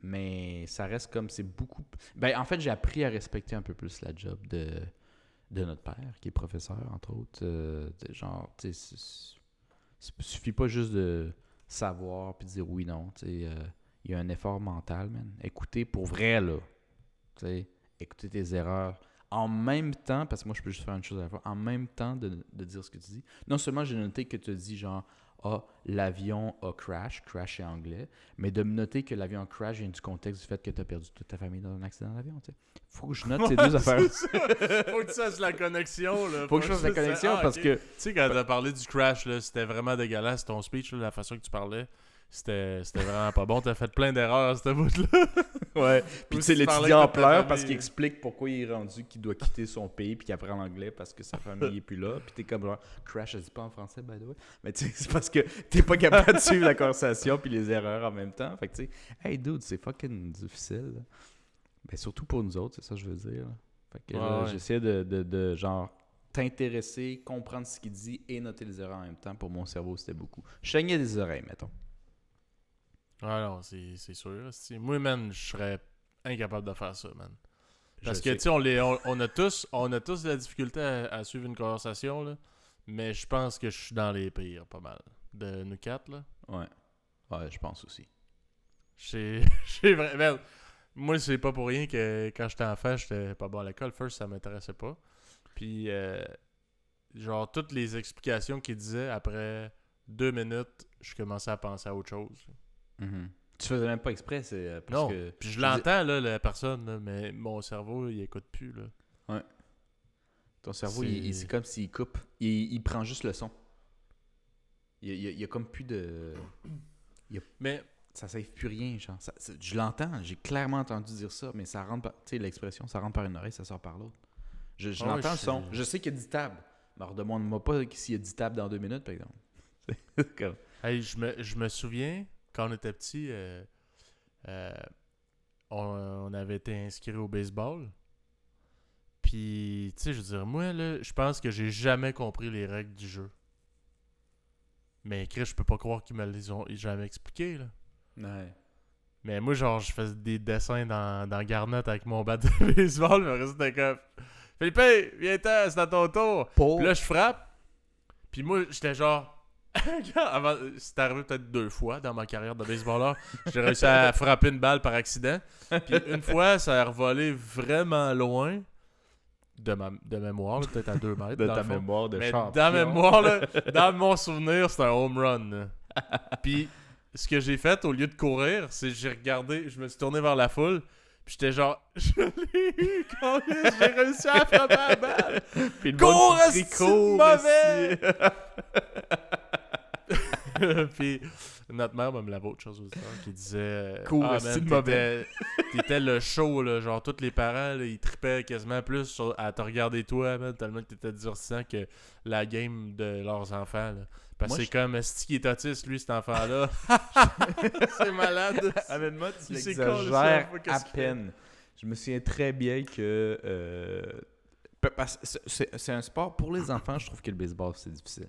mais ça reste comme, c'est beaucoup... Ben, en fait, j'ai appris à respecter un peu plus la job de, de notre père, qui est professeur, entre autres. Euh, genre, tu sais, suffit pas juste de savoir puis de dire oui, non, tu sais. euh, Il y a un effort mental, man. Écouter pour vrai, là. Tu sais, écouter tes erreurs. En même temps, parce que moi, je peux juste faire une chose à la fois, en même temps de, de dire ce que tu dis. Non seulement j'ai noté que tu dit genre, ah, l'avion a crash, crash est anglais, mais de me noter que l'avion crash vient du contexte du fait que tu as perdu toute ta famille dans un accident d'avion. tu sais. Faut que je note ces deux affaires. ça. Faut que tu saches la connexion. Là. Faut que je fasse la connexion Ah, parce que. Tu sais, quand t'as parlé du crash, c'était vraiment dégueulasse ton speech, là, la façon que tu parlais. C'était vraiment pas bon. T'as fait plein d'erreurs à cette bout-là. Ouais. Puis tu sais, l'étudiant pleure parce qu'il explique pourquoi il est rendu qu'il doit quitter son pays puis qu'il apprend l'anglais parce que sa famille est plus là. Puis t'es comme genre, crash, elle dit pas en français, by the way. Mais tu sais, c'est parce que t'es pas capable de suivre la conversation puis les erreurs en même temps. Fait que tu sais, hey dude, c'est fucking difficile. Mais surtout pour nous autres, c'est ça que je veux dire. Fait que là, Ouais, ouais. j'essaie de, de, de, genre t'intéresser, comprendre ce qu'il dit et noter les erreurs en même temps. Pour mon cerveau, c'était beaucoup. Je saignais des oreilles, mettons. Ouais, non, c'est sûr. Moi, man, je serais incapable de faire ça, man. Parce Je que, tu sais, on, on, on a tous, on a tous de la difficulté à, à suivre une conversation, là. Mais je pense que je suis dans les pires, pas mal. De nous quatre, là. Ouais. Ouais, je pense aussi. J'ai j'ai vraiment. Moi, c'est pas pour rien que quand j'étais enfant, j'étais pas bon à l'école. First, ça m'intéressait pas. Puis, euh, genre, toutes les explications qu'il disait, après deux minutes, je commençais à penser à autre chose. Mhm. Tu faisais même pas exprès, c'est euh, parce non. que. Puis je l'entends, là, la personne, là, mais mon cerveau, il écoute plus, là. Ton cerveau, C'est- comme s'il coupe. Il, il prend juste le son. Il y a, il y a- il y a comme plus de. Mais Ça save plus rien, genre. Ça- je l'entends, j'ai clairement entendu dire ça, mais ça rentre par. Tu sais, l'expression, ça rentre par une oreille, ça sort par l'autre. Je, je Ah ouais, l'entends le son. Je sais qu'il y a 10 tables. Mais redemande-moi pas s'il y a 10 tables dans deux minutes, par exemple. Comme- Hey, je, me, je me souviens, quand on était petit, euh, euh, on, on avait été inscrit au baseball. Puis, tu sais, je veux dire, moi, là, je pense que j'ai jamais compris les règles du jeu. Mais Chris, je peux pas croire qu'ils me les ont jamais expliquées, là. Ouais. Mais moi, genre, je faisais des dessins dans, dans Garnett avec mon bat de baseball, mais c'était comme... Philippe, viens-t'en, c'est à ton tour! Pour. Puis là, je frappe. Puis moi, j'étais genre. Avant, c'est arrivé peut-être deux fois dans ma carrière de baseballeur. J'ai réussi à frapper une balle par accident. Puis une fois, ça a revolé vraiment loin de ma de mémoire, là, peut-être à deux mètres. de dans ta le fond. mémoire de Mais champion. dans mémoire, là, dans mon souvenir, c'est un home run. là. Puis ce que j'ai fait, au lieu de courir, c'est que j'ai regardé, je me suis tourné vers la foule. Puis j'étais genre, je l'ai eu, câlisse, j'ai réussi à frapper la balle. Puis le Cours, esti de mauvais! esti. puis notre mère me l'avait autre chose aussi, qui disait euh, Cours, ah, man, t'étais t'étais le show là, genre tous les parents là, ils tripaient quasiment plus sur- à te regarder toi man, tellement que t'étais durcissant que la game de leurs enfants là. parce que c'est je- comme Esti qui est autiste lui cet enfant là c'est malade Honnêtement, tu l'exagères ça, à peine. Je me souviens très bien que. euh, c'est un sport pour les enfants, je trouve que le baseball, c'est difficile.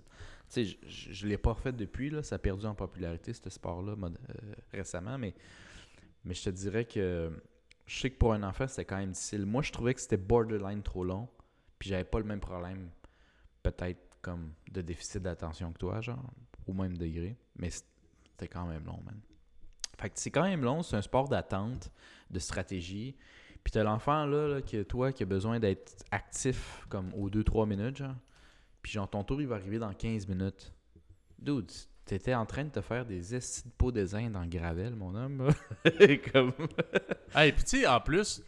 Tu sais, je- je l'ai pas refait depuis, là, ça a perdu en popularité, ce sport-là, euh, récemment, mais, mais je te dirais que je sais que pour un enfant, c'était quand même difficile. Moi, je trouvais que c'était borderline trop long, puis j'avais pas le même problème, peut-être comme de déficit d'attention que toi, genre, au même degré, mais c'était quand même long, man. Fait que c'est quand même long, c'est un sport d'attente, de stratégie. Puis t'as l'enfant là, là, que toi, qui a besoin d'être actif comme aux 2-3 minutes, genre. Puis genre ton tour, il va arriver dans 15 minutes. Dude, t'étais en train de te faire des estis de peau des Indes dans le gravel, mon homme. comme... hey puis tu sais en plus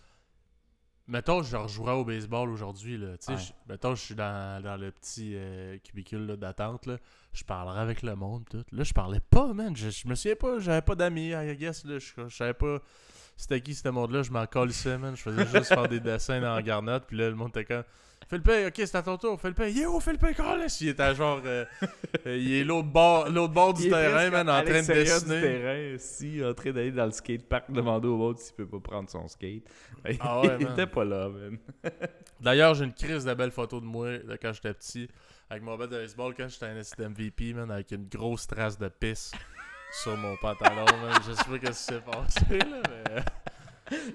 mettons je rejouerais au baseball aujourd'hui là Ouais. je- mettons je suis dans, dans le petit euh, cubicule d'attente je parlerais avec le monde tout là je parlais pas man je, je me souviens pas j'avais pas d'amis I guess là je, je savais pas c'était qui ce monde là je m'en colissais man je faisais juste faire des dessins dans la garnotte puis là le monde était comme Fais le ok, c'est à ton tour, fais le pain. Yo, fais le pain, câlisse! Il était genre. euh, euh, il est l'autre bord, l'autre bord du terrain, man, en train de l'extérieur du dessiner. terrain, aussi, en train d'aller dans le skatepark, demander au monde s'il peut pas prendre son skate. Ah ouais, il man. était pas là, man. D'ailleurs, j'ai une crise de belles photos de moi de quand j'étais petit, avec mon bat de baseball, quand j'étais un MVP, man, avec une grosse trace de pisse sur mon pantalon, man. Je sais pas ce qui s'est passé, là, mais.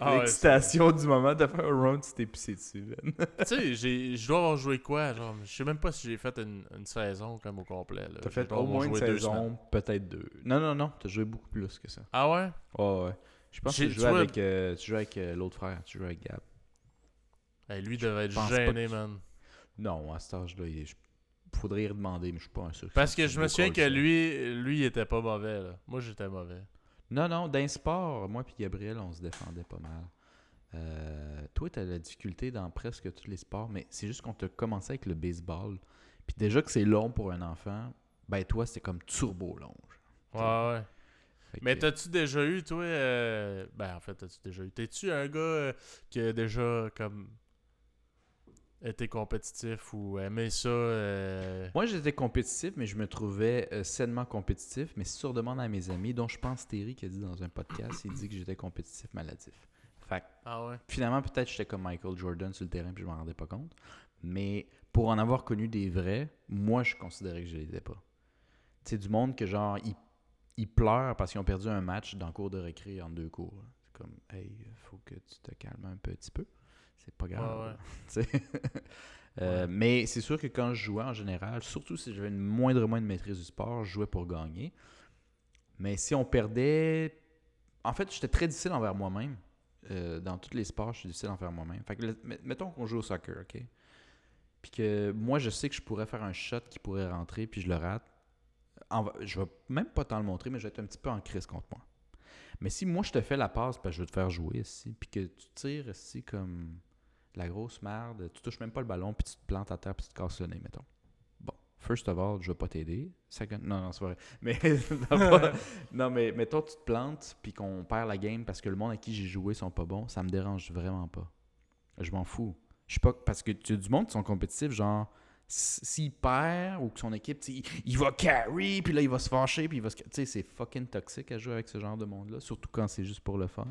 Ah ouais, L'excitation du moment de faire un round, tu t'es pissé dessus, man. Tu sais, je dois avoir joué quoi, genre, je sais même pas si j'ai fait une, une saison comme au complet. T'as fait au moins une saison, peut-être deux. Non, non, non, t'as joué beaucoup plus que ça. Ah ouais? Ouais, ouais. Je pense que tu jouais vois- avec, euh, tu jouais avec euh, l'autre frère, tu jouais avec Gab. Hey, lui devait être gêné, que- man. Non, à cet âge-là, il est- je- faudrait y redemander, mais je suis pas un sûr. Parce que je me souviens que lui, lui, il était pas mauvais, là. Moi, j'étais mauvais. Non, non, d'un sport, moi puis Gabriel, on se défendait pas mal. Euh, toi, t'as la difficulté dans presque tous les sports, mais c'est juste qu'on t'a commencé avec le baseball. Puis déjà que c'est long pour un enfant, ben toi, c'était comme turbo long. Ouais, ouais. Fait Mais que- t'as-tu déjà eu, toi, euh, ben en fait, t'as-tu déjà eu, t'es-tu un gars euh, qui a déjà, comme, été compétitif ou aimé ça, euh, Moi, j'étais compétitif, mais je me trouvais euh, sainement compétitif. Mais sur demande à mes amis, dont je pense Terry qui a dit dans un podcast, il dit que j'étais compétitif maladif. Fait que, Ah ouais? finalement, peut-être j'étais comme Michael Jordan sur le terrain puis je m'en rendais pas compte. Mais pour en avoir connu des vrais, moi, je considérais que je l'étais pas. C'est du monde que, genre, ils, ils pleurent parce qu'ils ont perdu un match dans le cours de récré en deux cours. C'est comme, hey, faut que tu te calmes un petit peu. C'est pas grave. Ouais, ouais. Euh, Ouais. Mais c'est sûr que quand je jouais en général, surtout si j'avais une moindre moins de maîtrise du sport, je jouais pour gagner. Mais si on perdait. En fait, j'étais très difficile envers moi-même. Euh, dans tous les sports, je suis difficile envers moi-même. Fait que, mettons qu'on joue au soccer, OK? Puis que moi, je sais que je pourrais faire un shot qui pourrait rentrer, puis je le rate. En je vais même pas t'en le montrer, mais je vais être un petit peu en crise contre moi. Mais si moi, je te fais la passe, parce que je veux te faire jouer ici, puis que tu tires ici comme la grosse merde, tu touches même pas le ballon, puis tu te plantes à terre, puis tu te casses le nez, mettons. Bon, first of all, je vais pas t'aider. Second, non, non, c'est vrai. Mais, non, pas- non, mais mettons, tu te plantes, puis qu'on perd la game parce que le monde à qui j'ai joué sont pas bons, ça me dérange vraiment pas. Je m'en fous. Je suis pas. Parce que tu as du monde qui sont compétitifs, genre, s'il perd ou que son équipe, il, il va carry, puis là, il va se fâcher, puis il va se. Tu sais, c'est fucking toxique à jouer avec ce genre de monde-là, surtout quand c'est juste pour le fun.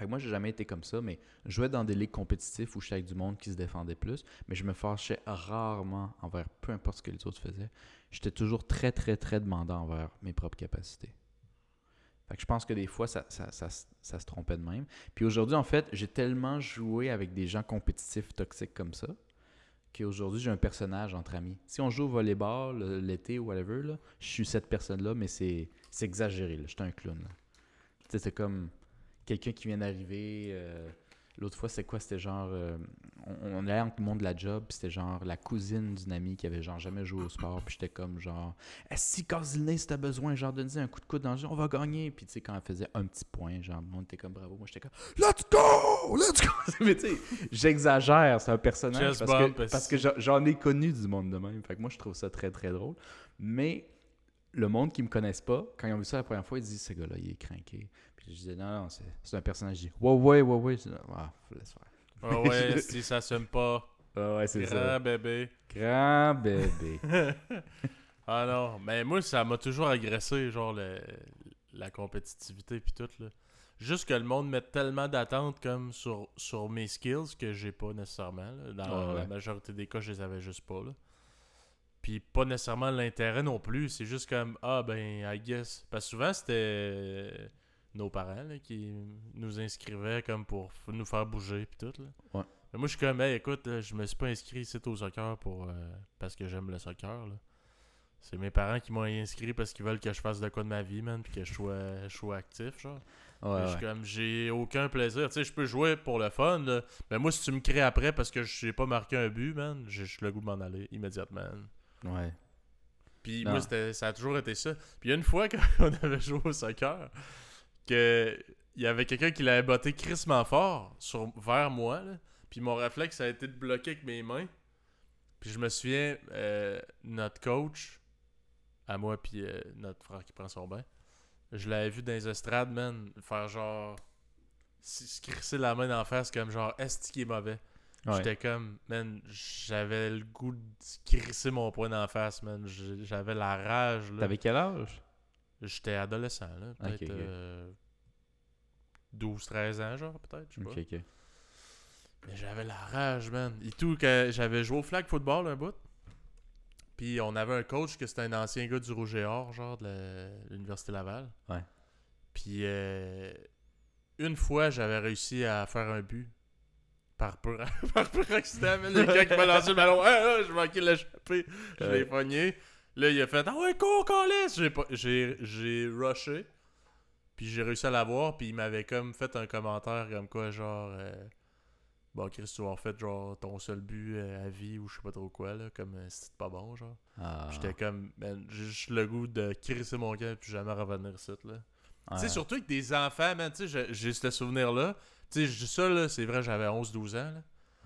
Fait que moi, j'ai jamais été comme ça, mais je jouais dans des ligues compétitives où j'étais avec du monde qui se défendait plus, mais je me fâchais rarement envers peu importe ce que les autres faisaient. J'étais toujours très, très, très demandant envers mes propres capacités. Fait que je pense que des fois, ça, ça, ça se- trompait de même. Puis aujourd'hui, en fait, j'ai tellement joué avec des gens compétitifs toxiques comme ça qu'aujourd'hui, j'ai un personnage entre amis. Si on joue au volleyball le- l'été ou whatever, là, je suis cette personne-là, mais c'est exagéré. là. J'étais un clown. c'est comme quelqu'un qui vient d'arriver. euh, L'autre fois, c'est quoi? C'était genre. euh, on, on allait entre le monde de la job, puis c'était genre la cousine d'une amie qui avait genre jamais joué au sport, puis j'étais comme genre. Si casse le nez si t'as besoin, genre donne un coup de coude dans le jeu, on va gagner. Puis tu sais, quand elle faisait un petit point, genre, le monde était comme bravo. Moi, j'étais comme Let's go! Let's go! Mais tu sais, j'exagère, c'est un personnage parce que, parce que j'en- ai connu du monde de même. Fait que moi, je trouve ça très très drôle. Mais le monde qui me connaisse pas, quand ils ont vu ça la première fois, ils disent ce gars-là, il est craqué. Je disais non, non, c'est c'est un personnage. Je dis ouais, ouais, ouais, ouais. Ah, faire. Ah ouais, si ça s'aime pas. Ah ouais, c'est ça. Grand bébé. Grand bébé. ah non, mais moi, ça m'a toujours agressé, genre, le- la compétitivité puis tout, là. Juste que le monde mette tellement d'attentes comme sur, sur mes skills que j'ai pas nécessairement. là. Dans Ah ouais. la majorité des cas, je les avais juste pas, là. Puis pas nécessairement l'intérêt non plus. C'est juste comme, ah ben, I guess. Parce que souvent, c'était nos parents là, qui nous inscrivaient comme pour nous faire bouger puis tout, là. Ouais. Mais moi, je suis comme, hey, écoute, je me suis pas inscrit ici au soccer pour, euh, parce que j'aime le soccer. là. C'est mes parents qui m'ont inscrit parce qu'ils veulent que je fasse de quoi de ma vie, man, puis que je sois, je sois actif, genre. Ouais, je suis comme, j'ai aucun plaisir. Tu sais, je peux jouer pour le fun, là. Mais moi, si tu me crées après parce que je n'ai pas marqué un but, man, j'ai j'ai le goût de m'en aller immédiatement. Ouais. Puis moi, c'était- ça a toujours été ça. Puis une fois, quand on avait joué au soccer, que il y avait quelqu'un qui l'avait botté crissement fort sur, vers moi. là. Puis mon réflexe, ça a été de bloquer avec mes mains. Puis je me souviens, euh, notre coach, à moi, puis euh, notre frère qui prend son bain, je l'avais vu dans les estrades, man, faire genre. Se crisser la main d'en face comme genre, est-ce qui est mauvais? Ouais. J'étais comme, man, j'avais le goût de crisser mon poing d'en face, man. J'avais la rage, là. T'avais quel âge? J'étais adolescent, là. Peut-être Ok, ok. euh, 12-13 ans, genre, peut-être, je sais pas. Mais j'avais la rage, man. Et tout, que j'avais joué au flag football un bout. Puis on avait un coach que c'était un ancien gars du Rouge et Or, genre, de l'Université Laval. Ouais. Puis euh, une fois, j'avais réussi à faire un but. Par pur, par pur accident, y a quelqu'un qui m'a lancé le ballon. Ah, ah, je manquais de l'échapper. Je l'ai pogné. Là, il a fait Ah ouais, cours! J'ai pas- J'ai rushé. Puis j'ai réussi à l'avoir. Puis il m'avait comme fait un commentaire comme quoi, genre. euh, bon, Chris, tu vas en fait genre ton seul but euh, à vie ou je sais pas trop quoi, là. Comme euh, c'était pas bon, genre. Ah. J'étais comme, man, j'ai juste le goût de crisser mon camp puis jamais revenir ici, là. Tu sais, surtout avec des enfants, man, tu sais, j'ai- j'ai ce souvenir-là. Tu sais, je dis ça, là, c'est vrai, j'avais 11-12 ans, là.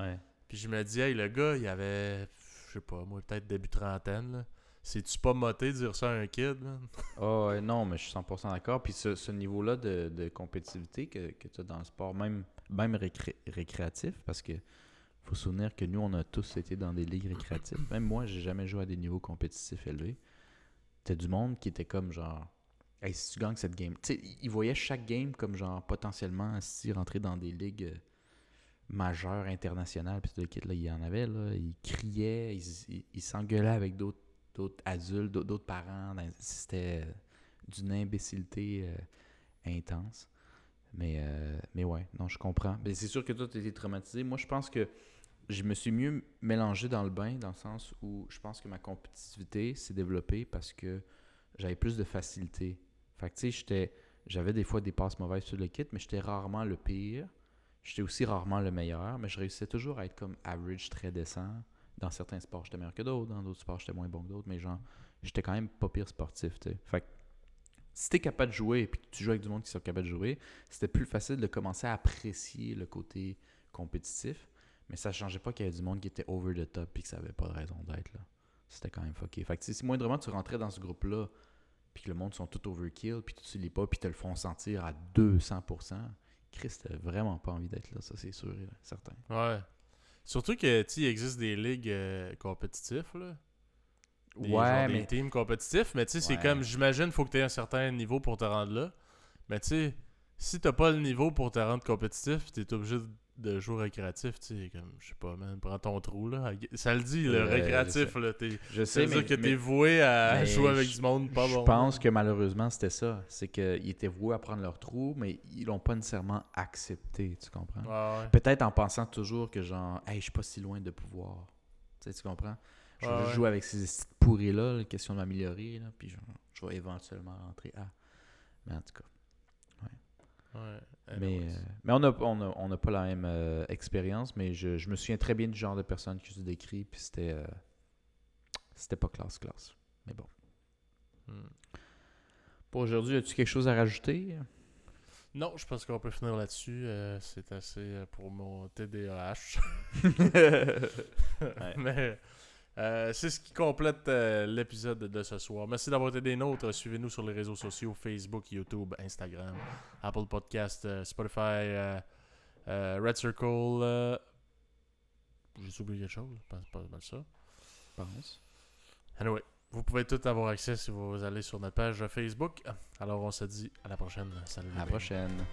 Ouais. Puis je me dis, hey, le gars, il avait, je sais pas, moi, peut-être début trentaine, là. C'est-tu pas moté de dire ça à un kid, man? Oh, ouais, non, mais je suis 100% d'accord. Puis ce, ce niveau-là de, de compétitivité que, que tu as dans le sport, même, même récré- récréatif, parce que faut se souvenir que nous, on a tous été dans des ligues récréatives. Même moi, j'ai jamais joué à des niveaux compétitifs élevés. T'as du monde qui était comme genre, hey, si tu gagnes cette game. Tu sais, ils voyaient chaque game comme genre potentiellement si rentrer dans des ligues euh, majeures internationales. Puis le kit, là, il y en avait, là. Ils criaient, ils s'engueulaient avec d'autres d'autres adultes, d'autres parents. C'était d'une imbécilité euh, intense. Mais, euh, mais ouais, non, je comprends. Mais c'est sûr que toi, tu été traumatisé. Moi, je pense que je me suis mieux mélangé dans le bain, dans le sens où je pense que ma compétitivité s'est développée parce que j'avais plus de facilité. Fait que, tu sais, j'étais- j'avais des fois des passes mauvaises sur le kit, mais j'étais rarement le pire. J'étais aussi rarement le meilleur, mais je réussissais toujours à être comme average très décent. Dans certains sports, j'étais meilleur que d'autres. Dans d'autres sports, j'étais moins bon que d'autres. Mais genre, j'étais quand même pas pire sportif, tu sais. Fait que si t'es capable de jouer et que tu joues avec du monde qui sont capables de jouer, c'était plus facile de commencer à apprécier le côté compétitif. Mais ça changeait pas qu'il y avait du monde qui était over the top et que ça avait pas de raison d'être, là. C'était quand même fucké. Fait que si moindrement tu rentrais dans ce groupe-là, puis que le monde sont tout overkill, puis tu lis pas, puis te le font sentir à 200%, Chris, t'as vraiment pas envie d'être là, ça c'est sûr, certain. Ouais. Surtout que, tu il existe des ligues euh, compétitifs, là. Des, genre, ouais, des mais teams compétitifs, mais tu sais, c'est Ouais. comme, j'imagine, faut que tu aies un certain niveau pour te rendre là. Mais tu sais, si t'as pas le niveau pour te rendre compétitif, t'es obligé de- de jouer récréatif, tu sais, comme, je sais pas, man, prends ton trou, là. Ça le dit, le récréatif, je là. T'es, je ça sais, veut mais, dire que t'es voué à jouer avec je- du monde pas je bon. pense que malheureusement c'était ça. C'est qu'ils étaient voués à prendre leur trou, mais ils l'ont pas nécessairement accepté, tu comprends? Ouais, ouais. Peut-être en pensant toujours que genre, hey, je suis pas si loin de pouvoir. Tu sais, tu comprends? Je ouais. jouer avec ces pourris-là, la question de m'améliorer, là, puis genre, je vais éventuellement rentrer à. Mais en tout cas. Ouais. Mais, euh, mais on n'a on a, on a pas la même euh, expérience, mais je, je me souviens très bien du genre de personne que tu décris, puis c'était. euh, c'était pas classe-classe. Mais bon. Hmm. Pour aujourd'hui, as-tu quelque chose à rajouter? Non, je pense qu'on peut finir là-dessus. euh, c'est assez pour mon TDAH. Mais euh, c'est ce qui complète euh, l'épisode de ce soir. Merci d'avoir été des nôtres. Suivez-nous sur les réseaux sociaux Facebook, YouTube, Instagram, Apple Podcast, euh, Spotify, Red Circle. J'ai oublié quelque chose? Je pense pas mal ça. pense. Anyway, vous pouvez tout avoir accès si vous allez sur notre page Facebook. Alors on se dit à la prochaine. Salut. À la prochaine.